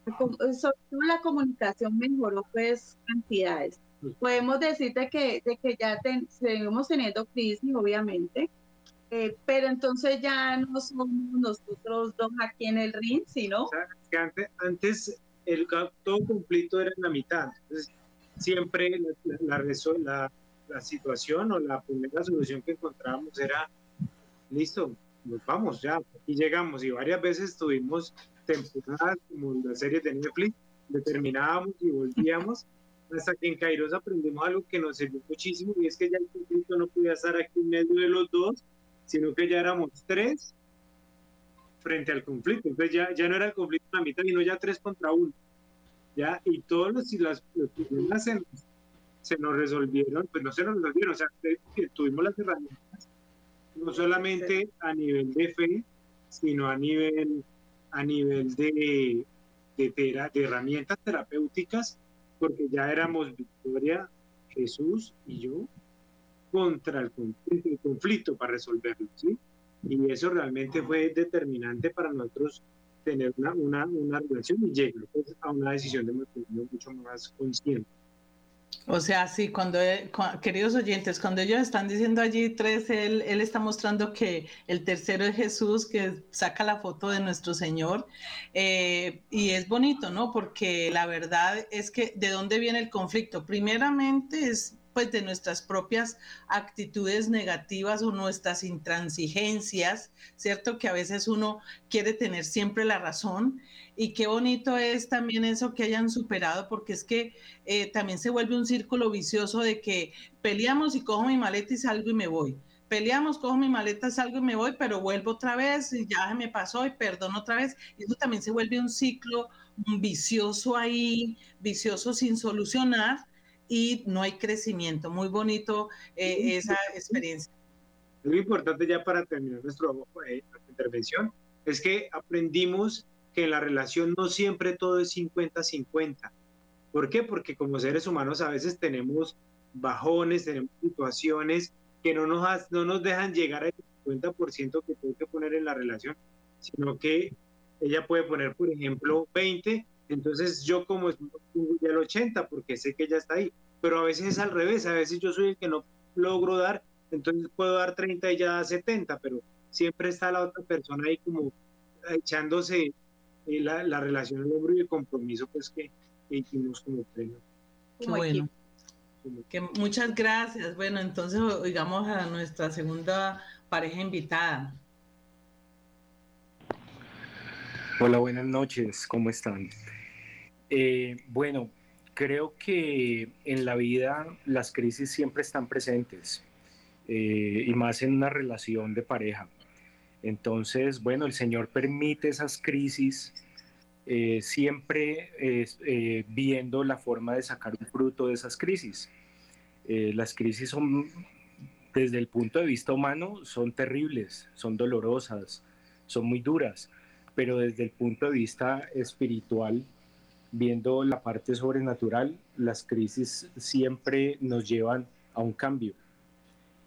Sobre todo la comunicación mejoró pues cantidades. Podemos decir de que, de que ya seguimos teniendo crisis, obviamente, eh, pero entonces ya no somos nosotros dos aquí en el ring, sino... que antes, antes el todo conflicto era en la mitad. Entonces, siempre la, la, la, situación o la primera solución que encontrábamos era, listo, nos vamos ya, y llegamos. Y varias veces tuvimos temporadas como la serie de Netflix, determinábamos y volvíamos. Hasta que en Kairos aprendimos algo que nos sirvió muchísimo y es que ya el conflicto no podía estar aquí en medio de los dos, sino que ya éramos tres frente al conflicto. Entonces ya, ya no era el conflicto en la mitad, sino ya tres contra uno. ¿ya? Y todos los, las, los problemas se, se, nos resolvieron, pues no se nos resolvieron, o sea, tuvimos las herramientas, no solamente a nivel de fe, sino a nivel, a nivel de, de, de herramientas terapéuticas, porque ya éramos Victoria, Jesús y yo contra el conflicto, el conflicto para resolverlo, ¿sí? Y eso realmente fue determinante para nosotros tener una, una, una relación y llegar pues, a una decisión de matrimonio mucho más consciente. O sea, sí, cuando, queridos oyentes, cuando ellos están diciendo allí tres, él, él está mostrando que el tercero es Jesús, que saca la foto de nuestro Señor. Eh, y es bonito, ¿no? Porque la verdad es que de dónde viene el conflicto. Primeramente es pues de nuestras propias actitudes negativas o nuestras intransigencias, ¿cierto? Que a veces uno quiere tener siempre la razón y qué bonito es también eso que hayan superado porque es que eh, también se vuelve un círculo vicioso de que peleamos y cojo mi maleta y salgo y me voy. Peleamos, cojo mi maleta, salgo y me voy, pero vuelvo otra vez y ya me pasó y perdono otra vez. Y eso también se vuelve un ciclo vicioso ahí, vicioso sin solucionar y no hay crecimiento. Muy bonito eh, esa experiencia. Lo importante ya para terminar nuestra eh, intervención es que aprendimos que en la relación no siempre todo es 50-50. ¿Por qué? Porque como seres humanos a veces tenemos bajones, tenemos situaciones que no nos, no nos dejan llegar al 50% que tengo que poner en la relación, sino que ella puede poner, por ejemplo, 20 entonces yo como el 80 porque sé que ella está ahí, pero a veces es al revés, a veces yo soy el que no logro dar, entonces puedo dar 30 y ella da 70, pero siempre está la otra persona ahí como echándose eh, la, la relación al hombro y el compromiso pues que, hicimos como pleno. bueno. Que muchas gracias. Bueno, entonces oigamos a nuestra segunda pareja invitada. Hola, buenas noches, ¿cómo están? Eh, bueno, creo que en la vida las crisis siempre están presentes eh, y más en una relación de pareja. Entonces, bueno, el Señor permite esas crisis eh, siempre viendo la forma de sacar un fruto de esas crisis. las crisis son, desde el punto de vista humano, son terribles, son dolorosas, son muy duras, pero desde el punto de vista espiritual, viendo la parte sobrenatural, las crisis siempre nos llevan a un cambio.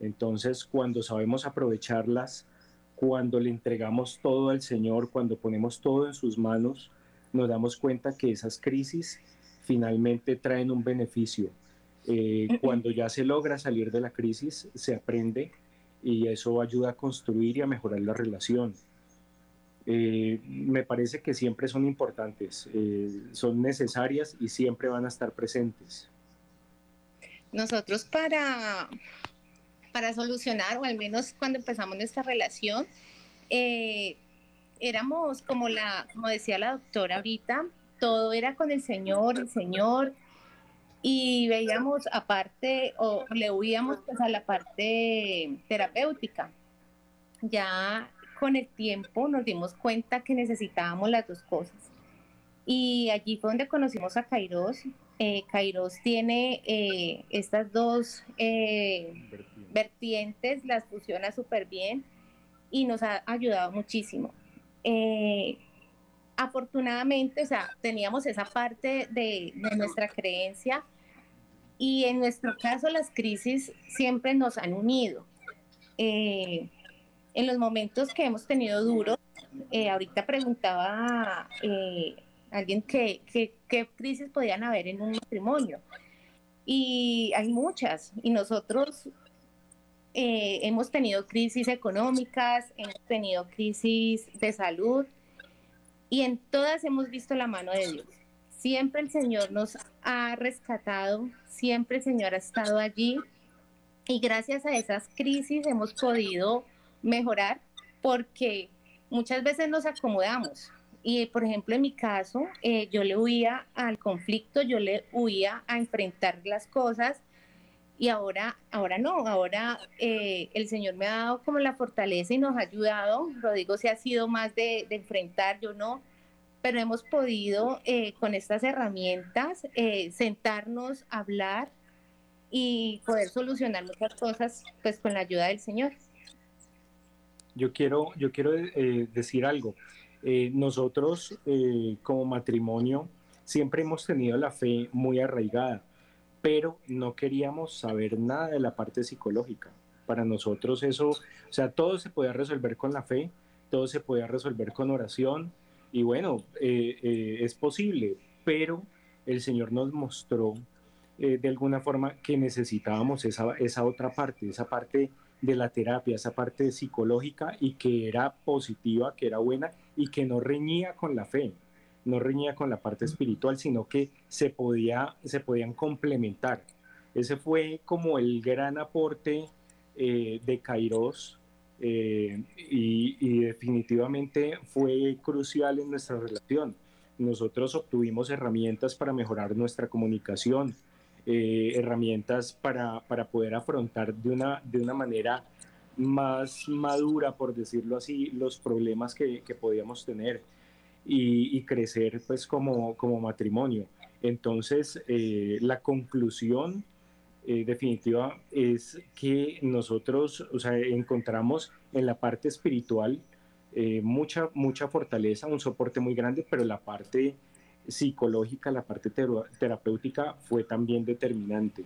Entonces, cuando sabemos aprovecharlas, cuando le entregamos todo al Señor, cuando ponemos todo en sus manos, nos damos cuenta que esas crisis finalmente traen un beneficio. Eh, cuando ya se logra salir de la crisis, se aprende y eso ayuda a construir y a mejorar la relación. Eh, me parece que siempre son importantes, eh, son necesarias y siempre van a estar presentes. Nosotros para, para solucionar, o al menos cuando empezamos nuestra relación, eh, éramos como la, como decía la doctora ahorita, todo era con el Señor, el Señor, y veíamos aparte, o le huíamos pues a la parte terapéutica. Ya con el tiempo nos dimos cuenta que necesitábamos las dos cosas. Y allí fue donde conocimos a Kairos. Eh, tiene eh, estas dos eh, vertientes, las fusiona súper bien y nos ha ayudado muchísimo. Eh, afortunadamente, o sea, teníamos esa parte de, nuestra creencia y en nuestro caso las crisis siempre nos han unido. Eh, en los momentos que hemos tenido duros, eh, ahorita preguntaba eh, alguien qué crisis podían haber en un matrimonio. Y hay muchas. Y nosotros eh, hemos tenido crisis económicas, hemos tenido crisis de salud. Y en todas hemos visto la mano de Dios. Siempre el Señor nos ha rescatado, siempre el Señor ha estado allí. Y gracias a esas crisis hemos podido mejorar porque muchas veces nos acomodamos. Y por ejemplo, en mi caso, eh, yo le huía al conflicto, yo le huía a enfrentar las cosas y ahora, ahora no, ahora eh, el Señor me ha dado como la fortaleza y nos ha ayudado. Rodrigo se ha sido más de, enfrentar, yo no, pero hemos podido eh, con estas herramientas eh, sentarnos, hablar y poder solucionar muchas cosas pues con la ayuda del Señor. Yo quiero, yo quiero decir algo. nosotros como matrimonio siempre hemos tenido la fe muy arraigada pero no queríamos saber nada de la parte psicológica. Para nosotros eso, o sea, todo se podía resolver con la fe, todo se podía resolver con oración, y bueno, eh, eh, es posible, pero el Señor nos mostró eh, de alguna forma que necesitábamos esa, esa otra parte, esa parte de la terapia, esa parte psicológica y que era positiva, que era buena y que no reñía con la fe no reñía con la parte espiritual, sino que se, podía, se podían complementar. Ese fue como el gran aporte eh, de Kairos eh, y, definitivamente fue crucial en nuestra relación. Nosotros obtuvimos herramientas para mejorar nuestra comunicación, eh, herramientas para, para, poder afrontar de una, de una manera más madura, por decirlo así, los problemas que, que podíamos tener y, crecer pues como, como matrimonio. Entonces, eh, la conclusión eh, definitiva es que nosotros, o sea, encontramos en la parte espiritual eh, mucha, mucha fortaleza, un soporte muy grande, pero la parte psicológica, la parte terapéutica fue también determinante.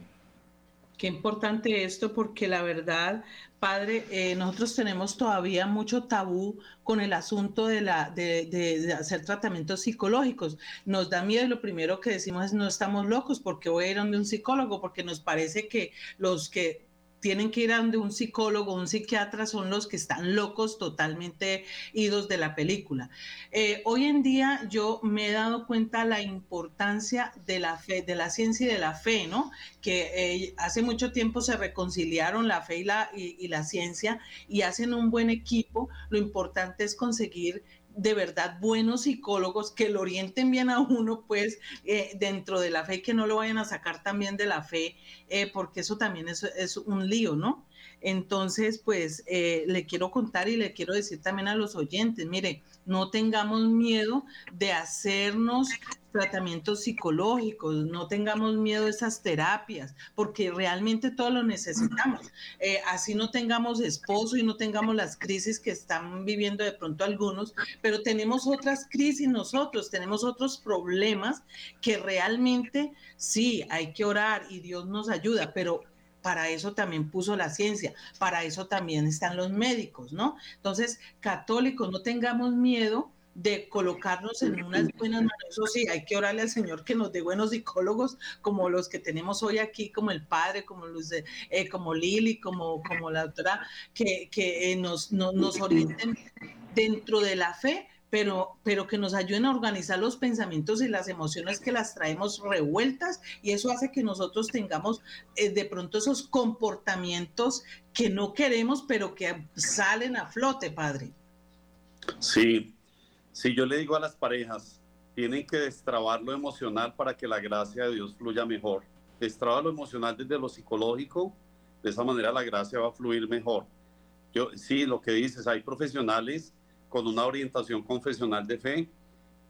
Qué importante esto porque la verdad, padre, eh, nosotros tenemos todavía mucho tabú con el asunto de, la, de, de, hacer tratamientos psicológicos. Nos da miedo lo primero que decimos es no estamos locos porque voy a ir un psicólogo porque nos parece que los que tienen que ir a donde un psicólogo, un psiquiatra, son los que están locos, totalmente idos de la película. Eh, hoy en día yo me he dado cuenta la importancia de la fe, de la ciencia y de la fe, ¿no? Que eh, hace mucho tiempo se reconciliaron la fe y la, y la ciencia y hacen un buen equipo. Lo importante es conseguir de verdad buenos psicólogos que lo orienten bien a uno, pues, eh, dentro de la fe, que no lo vayan a sacar también de la fe, eh, porque eso también es, es, un lío, ¿no? Entonces, pues, eh, le quiero contar y le quiero decir también a los oyentes, mire, no tengamos miedo de hacernos tratamientos psicológicos, no tengamos miedo de esas terapias, porque realmente todo lo necesitamos. Eh, así no tengamos esposo y no tengamos las crisis que están viviendo de pronto algunos, pero tenemos otras crisis nosotros, tenemos otros problemas que realmente sí, hay que orar y Dios nos ayuda, pero para eso también puso la ciencia, para eso también están los médicos, ¿no? Entonces, católicos, no tengamos miedo de colocarnos en unas buenas manos. Eso sí, hay que orarle al Señor que nos dé buenos psicólogos como los que tenemos hoy aquí, como el padre, como de, eh, como Lili, como, como la doctora, que, que eh, nos, nos orienten dentro de la fe, pero, pero que nos ayuden a organizar los pensamientos y las emociones que las traemos revueltas y eso hace que nosotros tengamos eh, de pronto esos comportamientos que no queremos, pero que salen a flote, padre. Sí, sí, yo le digo a las parejas, tienen que destrabar lo emocional para que la gracia de Dios fluya mejor. Destraba lo emocional desde lo psicológico, de esa manera la gracia va a fluir mejor. Yo, sí, lo que dices, hay profesionales con una orientación confesional de fe.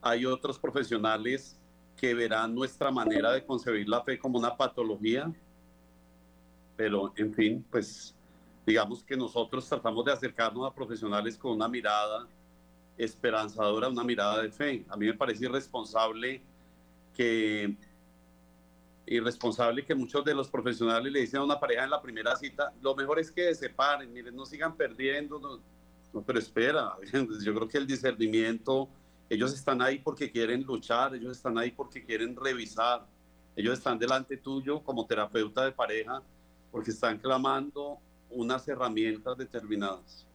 Hay otros profesionales que verán nuestra manera de concebir la fe como una patología, pero en fin, pues digamos que nosotros tratamos de acercarnos a profesionales con una mirada esperanzadora, una mirada de fe. A mí me parece irresponsable que irresponsable que muchos de los profesionales le dicen a una pareja en la primera cita, lo mejor es que se separen, miren, no sigan perdiendo, no, no, pero espera, [laughs] yo creo que el discernimiento, ellos están ahí porque quieren luchar, ellos están ahí porque quieren revisar, ellos están delante tuyo como terapeuta de pareja porque están clamando unas herramientas determinadas.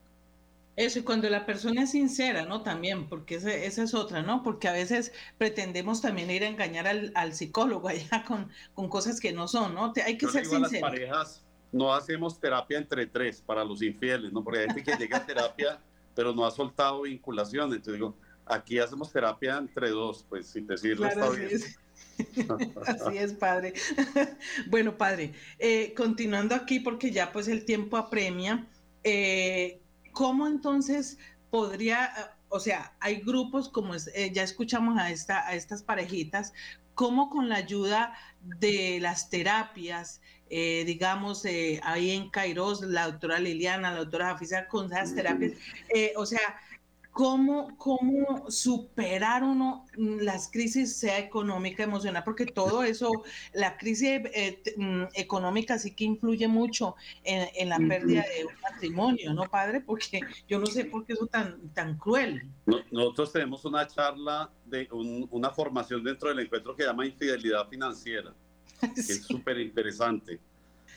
Eso, y cuando la persona es sincera, ¿no? También, porque esa, es otra, ¿no? Porque a veces pretendemos también ir a engañar al, al psicólogo [laughs] allá con, con, cosas que no son, ¿no? Hay que ser sincero. Las parejas, no hacemos terapia entre tres para los infieles, ¿no? Porque hay gente que llega a terapia, [laughs] pero no ha soltado vinculación. Entonces digo, aquí hacemos terapia entre dos, pues si te sirve claro, así Es. [laughs] así es, padre. [laughs] bueno, padre, eh, continuando aquí porque ya pues el tiempo apremia, eh, ¿cómo entonces podría, o sea, hay grupos como eh, ya escuchamos a, esta, a estas parejitas, cómo con la ayuda de las terapias, eh, digamos, eh, ahí en Kairos, la doctora Liliana, la doctora Jafisa, con esas terapias, eh, o sea, ¿cómo, cómo superar uno las crisis, sea económica, emocional, porque todo eso, la crisis mm, económica sí que influye mucho en, la pérdida de un matrimonio, ¿no, padre? Porque yo no sé por qué eso tan, tan cruel. nosotros tenemos una charla de una formación dentro del encuentro que llama infidelidad financiera [laughs] que es súper interesante,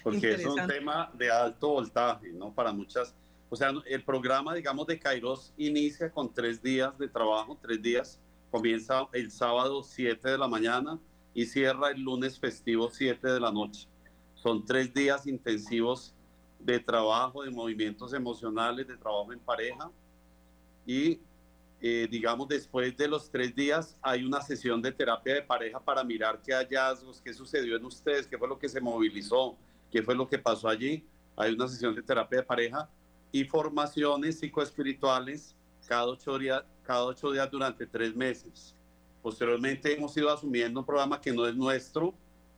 porque es un tema de alto voltaje, ¿no? Para muchas, o sea, el programa, digamos, de Kairos inicia con tres días de trabajo, tres días, comienza el sábado 7 de la mañana y cierra el lunes festivo 7 de la noche. Son tres días intensivos de trabajo, de movimientos emocionales, de trabajo en pareja y eh, digamos, después de los tres días hay una sesión de terapia de pareja para mirar qué hallazgos, qué sucedió en ustedes, qué fue lo que se movilizó, qué fue lo que pasó allí. Hay una sesión de terapia de pareja y formaciones psicoespirituales cada ocho días, cada ocho días durante tres meses. Posteriormente hemos ido asumiendo un programa que no es nuestro,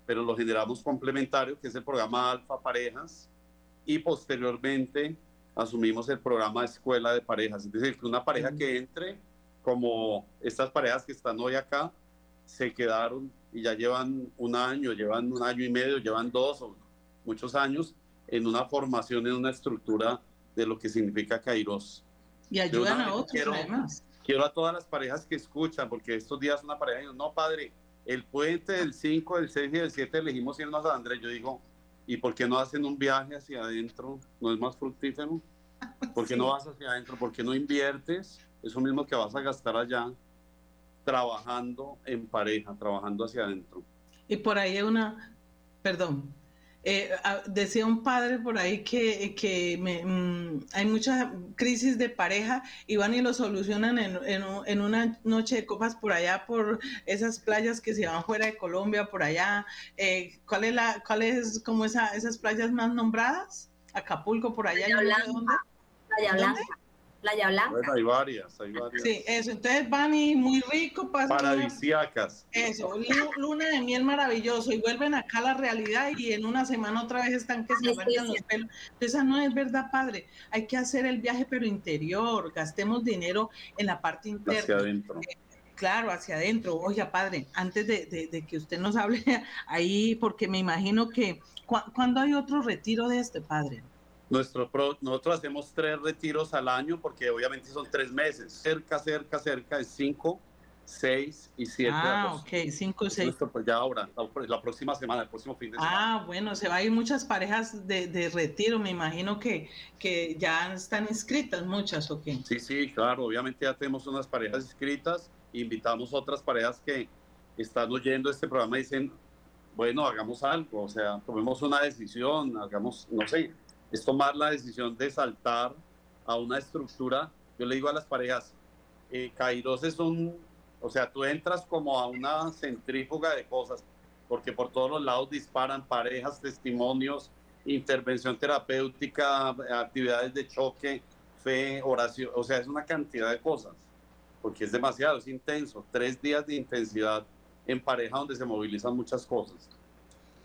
pero lo generamos complementario, que es el programa Alfa Parejas. Y posteriormente asumimos el programa Escuela de Parejas. Es decir, que una pareja que entre, como estas parejas que están hoy acá, se quedaron y ya llevan un año, llevan un año y medio, llevan dos o muchos años en una formación, en una estructura de lo que significa Kairos. Y ayudan a otros quiero, además. Quiero a todas las parejas que escuchan, porque estos días una pareja dice, no, padre, el puente del 5, del 6 y del 7 elegimos irnos a Andrés. Yo digo, ¿Y por qué no hacen un viaje hacia adentro? ¿No es más fructífero? ¿Por qué no vas hacia adentro? ¿Por qué no inviertes eso mismo que vas a gastar allá trabajando en pareja, trabajando hacia adentro? Y por ahí hay una, perdón, eh, decía un padre por ahí que, que mm, hay muchas crisis de pareja y van y lo solucionan en, en, una noche de copas por allá, por esas playas que se van fuera de Colombia, por allá. Eh, ¿Cuál es la, cuál es como esa, esas playas más nombradas? Acapulco, por allá. ¿Dónde? Playa Blanca. Playa Blanca. hay varias, hay varias. Sí, eso. Entonces van y muy rico. Pasan Paradisiacas. Eso, luna de miel maravilloso. Y vuelven acá a la realidad y en una semana otra vez están que se sí, los pelos. Entonces, no es verdad, padre. Hay que hacer el viaje, pero interior. Gastemos dinero en la parte interna. Hacia adentro. Eh, claro, hacia adentro. Oye, padre, antes de, que usted nos hable [laughs] ahí, porque me imagino que, cuando hay otro retiro de este, padre? Nuestro nosotros hacemos tres retiros al año porque obviamente son tres meses. Cerca, cerca, cerca es cinco, seis y siete. Ah, ok, cinco, seis. pues ya ahora, la, próxima semana, el próximo fin de semana. Ah, bueno, se va a ir muchas parejas de, retiro, me imagino que, que ya están inscritas muchas, ¿o qué? Sí, sí, claro, obviamente ya tenemos unas parejas inscritas, invitamos otras parejas que están oyendo este programa y dicen, bueno, hagamos algo, o sea, tomemos una decisión, hagamos, no sé, es tomar la decisión de saltar a una estructura. Yo le digo a las parejas, eh, Kairos es un, o sea, tú entras como a una centrífuga de cosas, porque por todos los lados disparan parejas, testimonios, intervención terapéutica, actividades de choque, fe, oración, o sea, es una cantidad de cosas, porque es demasiado, es intenso, tres días de intensidad en pareja donde se movilizan muchas cosas.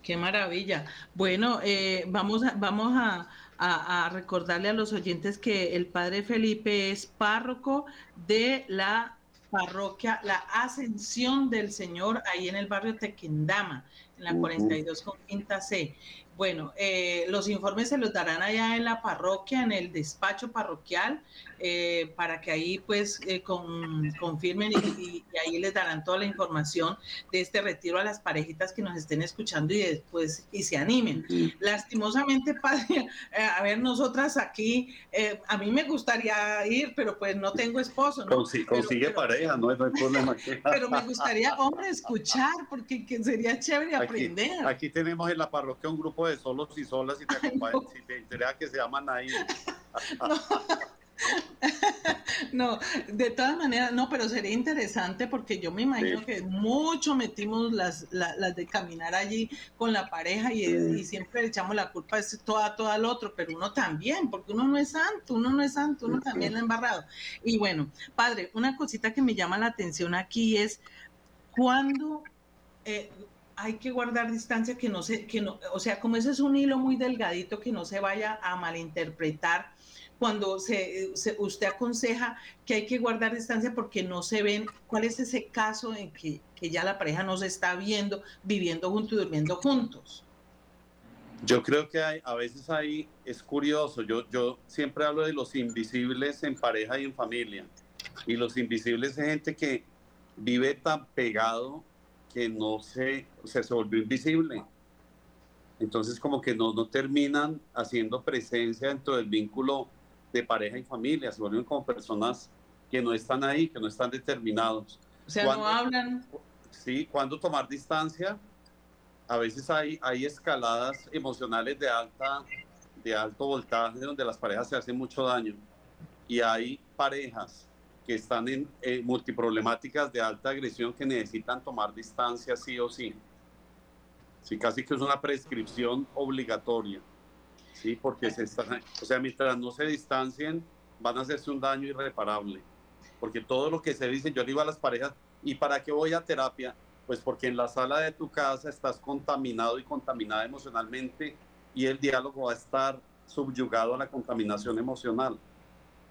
Qué maravilla. Bueno, eh, vamos, a, vamos a, a, recordarle a los oyentes que el padre Felipe es párroco de la parroquia La Ascensión del Señor, ahí en el barrio Tequendama, en la 42 con quinta C. Bueno, eh, los informes se los darán allá en la parroquia, en el despacho parroquial. Eh, para que ahí pues eh, con, confirmen y, ahí les darán toda la información de este retiro a las parejitas que nos estén escuchando y después y se animen. Lastimosamente, [laughs] padre, eh, a ver, nosotras aquí, a mí me gustaría ir, pero pues no tengo esposo. ¿no? consigue pareja, no, hay problema. [laughs] pero me gustaría, hombre, escuchar, porque sería chévere aprender. Aquí tenemos en la parroquia un grupo de solos y solas, y te, si te interesa que se llaman ahí. [laughs] no, de todas maneras, no, pero sería interesante porque yo me imagino que mucho metimos las, las, de caminar allí con la pareja y, siempre le echamos la culpa es toda, todo al otro, pero uno también, porque uno no es santo, uno no es santo, uno también ha embarrado. Y bueno, padre, una cosita que me llama la atención aquí es cuando eh, hay que guardar distancia, que no se, que no, o sea, como ese es un hilo muy delgadito, que no se vaya a malinterpretar cuando se, usted aconseja que hay que guardar distancia porque no se ven, ¿cuál es ese caso en que, ya la pareja no se está viendo, viviendo juntos y durmiendo juntos? Yo creo que hay, a veces ahí es curioso, yo, yo siempre hablo de los invisibles en pareja y en familia, y los invisibles es gente que vive tan pegado que no se, se, se volvió invisible. Entonces como que no, no terminan haciendo presencia dentro del vínculo de pareja y familia, se vuelven como personas que no están ahí, que no están determinados. O sea, no hablan. Sí, cuando tomar distancia, a veces hay, hay escaladas emocionales de, alta, de alto voltaje donde las parejas se hacen mucho daño. Y hay parejas que están en eh, multiproblemáticas de alta agresión que necesitan tomar distancia sí o sí. Sí, casi que es una prescripción obligatoria. Sí, porque se están, o sea, mientras no se distancien, van a hacerse un daño irreparable. Porque todo lo que se dice, yo digo a las parejas, ¿y para qué voy a terapia? Pues porque en la sala de tu casa estás contaminado y contaminada emocionalmente y el diálogo va a estar subyugado a la contaminación emocional.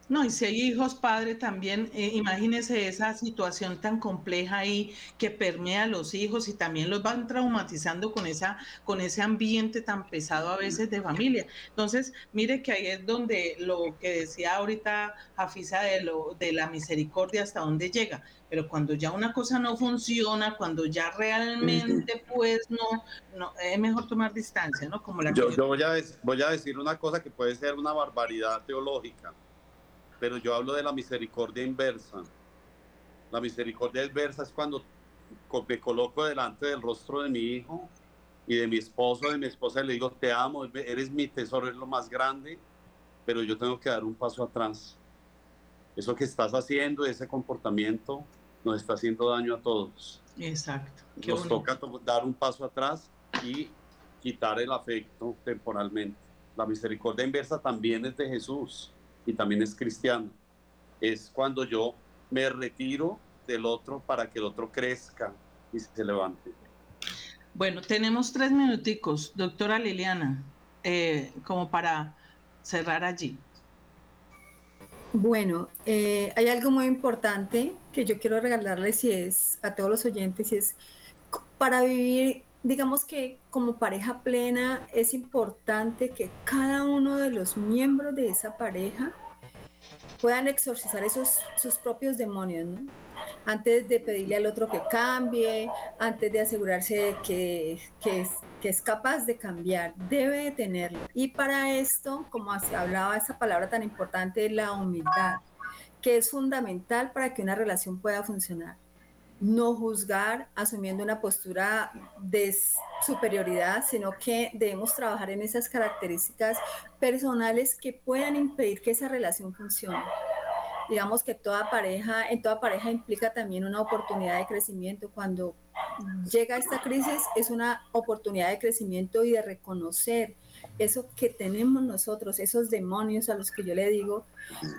No, y si hay hijos, padre, también eh, imagínese esa situación tan compleja ahí que permea a los hijos y también los van traumatizando con, esa, con ese ambiente tan pesado a veces de familia. Entonces, mire que ahí es donde lo que decía ahorita Jafisa de, lo, de la misericordia hasta dónde llega. Pero cuando ya una cosa no funciona, cuando ya realmente pues no, no es mejor tomar distancia, ¿no? Como la yo, yo voy, a, voy a decir una cosa que puede ser una barbaridad teológica pero yo hablo de la misericordia inversa. La misericordia inversa es cuando me coloco delante del rostro de mi hijo y de mi esposo, de mi esposa, y le digo, te amo, eres mi tesoro, eres lo más grande, pero yo tengo que dar un paso atrás. Eso que estás haciendo, ese comportamiento, nos está haciendo daño a todos. Exacto. nos toca dar un paso atrás y quitar el afecto temporalmente. La misericordia inversa también es de Jesús y también es cristiano. Es cuando yo me retiro del otro para que el otro crezca y se levante. Bueno, tenemos tres minuticos, doctora Liliana, eh, como para cerrar allí. Bueno, eh, hay algo muy importante que yo quiero regalarles y es a todos los oyentes y es para vivir, digamos que como pareja plena es importante que cada uno de los miembros de esa pareja puedan exorcizar esos sus propios demonios, ¿no? Antes de pedirle al otro que cambie, antes de asegurarse que, que, es, que es capaz de cambiar, debe de tenerlo. Y para esto, como hablaba esa palabra tan importante, la humildad, que es fundamental para que una relación pueda funcionar no juzgar asumiendo una postura de superioridad, sino que debemos trabajar en esas características personales que puedan impedir que esa relación funcione. Digamos que toda pareja, en toda pareja implica también una oportunidad de crecimiento. Cuando llega esta crisis es una oportunidad de crecimiento y de reconocer eso que tenemos nosotros, esos demonios a los que yo le digo,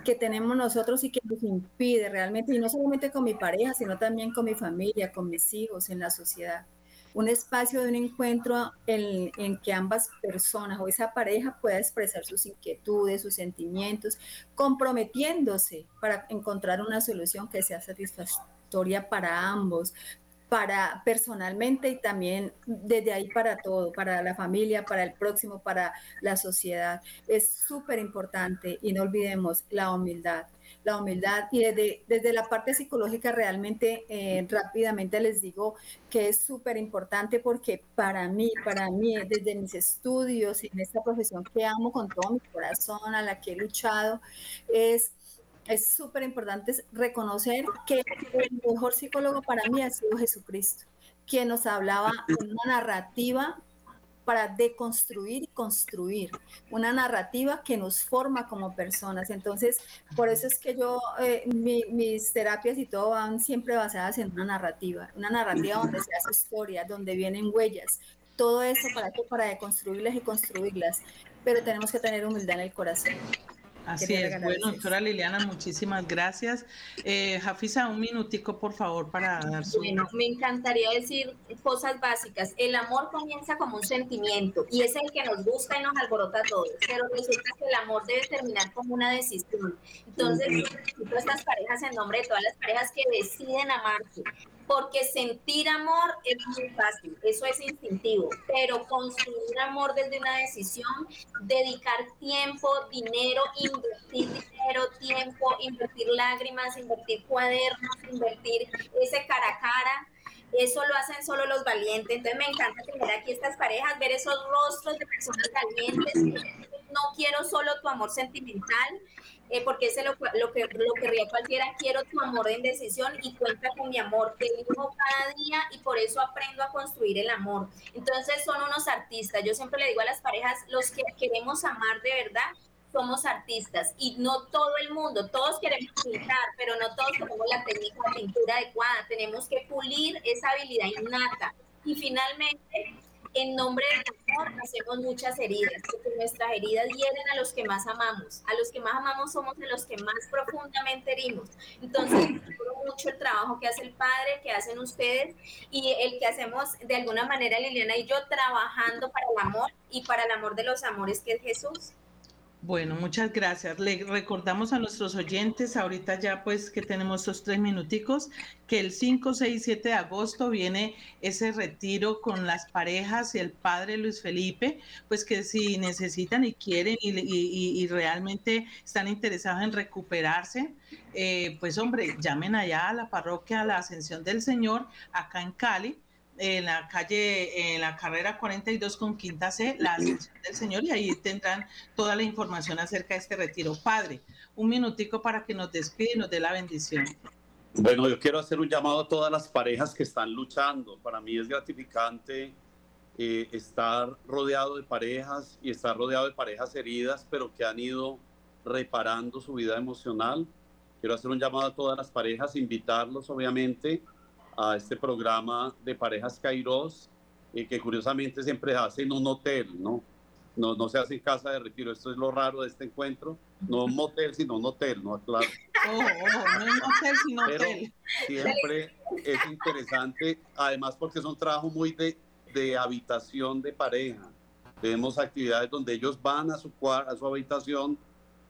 que tenemos nosotros y que nos impide realmente, y no solamente con mi pareja, sino también con mi familia, con mis hijos, en la sociedad. Un espacio de un encuentro en, en que ambas personas o esa pareja pueda expresar sus inquietudes, sus sentimientos, comprometiéndose para encontrar una solución que sea satisfactoria para ambos, para personalmente y también desde ahí para todo, para la familia, para el próximo, para la sociedad. Es súper importante y no olvidemos la humildad. La humildad y desde, desde la parte psicológica realmente eh, rápidamente les digo que es súper importante porque para mí, para mí, desde mis estudios y en esta profesión que amo con todo mi corazón, a la que he luchado, es es súper importante reconocer que el mejor psicólogo para mí ha sido Jesucristo, quien nos hablaba una narrativa para deconstruir y construir una narrativa que nos forma como personas. Entonces, por eso es que yo, eh, mis terapias y todo van siempre basadas en una narrativa, una narrativa donde se hace historia, donde vienen huellas, todo eso para, para deconstruirlas y construirlas, pero tenemos que tener humildad en el corazón. Así es. Bueno, doctora Liliana, muchísimas gracias. Eh, Jafisa, un minutico, por favor, para dar su... Bueno, me encantaría decir cosas básicas. El amor comienza como un sentimiento y es el que nos gusta y nos alborota a todos, pero resulta que el amor debe terminar como una decisión. Entonces, yo estas parejas en nombre de todas las parejas que deciden amarse, porque sentir amor es muy fácil, eso es instintivo, pero construir amor desde una decisión, dedicar tiempo, dinero, invertir dinero, tiempo, invertir lágrimas, invertir cuadernos, invertir ese cara a cara, eso lo hacen solo los valientes. Entonces me encanta tener aquí estas parejas, ver esos rostros de personas valientes. No quiero solo tu amor sentimental, eh, porque ese lo, lo, que lo querría cualquiera, quiero tu amor en decisión y cuenta con mi amor, te elijo cada día y por eso aprendo a construir el amor. Entonces son unos artistas, yo siempre le digo a las parejas, los que queremos amar de verdad, somos artistas y no todo el mundo, todos queremos pintar, pero no todos tenemos la técnica de pintura adecuada, tenemos que pulir esa habilidad innata. Y finalmente, en nombre del amor hacemos muchas heridas, porque nuestras heridas hieren a los que más amamos. A los que más amamos somos de los que más profundamente herimos. Entonces, mucho el trabajo que hace el padre, que hacen ustedes y el que hacemos de alguna manera Liliana y yo trabajando para el amor y para el amor de los amores que es Jesús. Bueno, muchas gracias. Le recordamos a nuestros oyentes, ahorita ya pues que tenemos estos tres minuticos, que el 5, 6, 7 de agosto viene ese retiro con las parejas y el padre Luis Felipe, pues que si necesitan y quieren y, realmente están interesados en recuperarse, eh, pues hombre, llamen allá a la parroquia, a la Ascensión del Señor, acá en Cali en la calle, en la carrera 42 con quinta C, la ascensión del Señor, y ahí tendrán toda la información acerca de este retiro. Padre, un minutico para que nos despide y nos dé la bendición. Bueno, yo quiero hacer un llamado a todas las parejas que están luchando. Para mí es gratificante eh, estar rodeado de parejas y estar rodeado de parejas heridas, pero que han ido reparando su vida emocional. Quiero hacer un llamado a todas las parejas, invitarlos obviamente a este programa de parejas Kairos, y que curiosamente siempre hace en un hotel, ¿no? No, no se hace en casa de retiro. Esto es lo raro de este encuentro. No un motel, sino un hotel, ¿no? Claro. Oh, oh, no un hotel, sino Pero Siempre es interesante, además porque es un trabajo muy de, de habitación de pareja. Tenemos actividades donde ellos van a su, a su habitación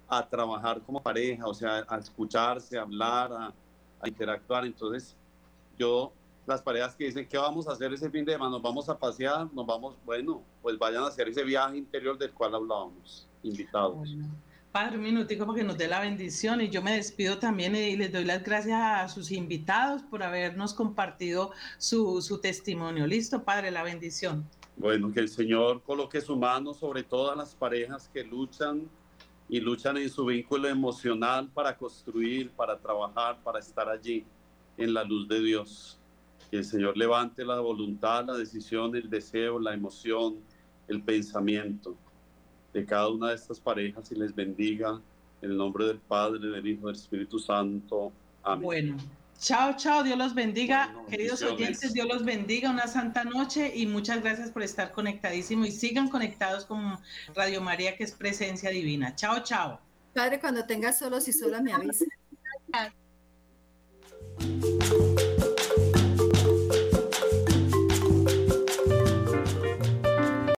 a trabajar como pareja, o sea, a escucharse, a hablar, a, a interactuar. Entonces, yo, las parejas que dicen, ¿qué vamos a hacer ese fin de semana? ¿Nos vamos a pasear? ¿Nos vamos? Bueno, pues vayan a hacer ese viaje interior del cual hablábamos, invitados. Padre, un minutico para que nos dé la bendición y yo me despido también y les doy las gracias a sus invitados por habernos compartido su, su testimonio. Listo, Padre, la bendición. Bueno, que el Señor coloque su mano sobre todas las parejas que luchan y luchan en su vínculo emocional para construir, para trabajar, para estar allí en la luz de Dios. Que el Señor levante la voluntad, la decisión, el deseo, la emoción, el pensamiento de cada una de estas parejas y les bendiga en el nombre del Padre, del Hijo, del Espíritu Santo. Amén. Bueno, chao, chao, Dios los bendiga. Queridos oyentes, Dios los bendiga, una santa noche y muchas gracias por estar conectadísimo y sigan conectados con Radio María, que es presencia divina. Chao, chao. Padre, cuando tengas solos y solas me avisa. Thank you.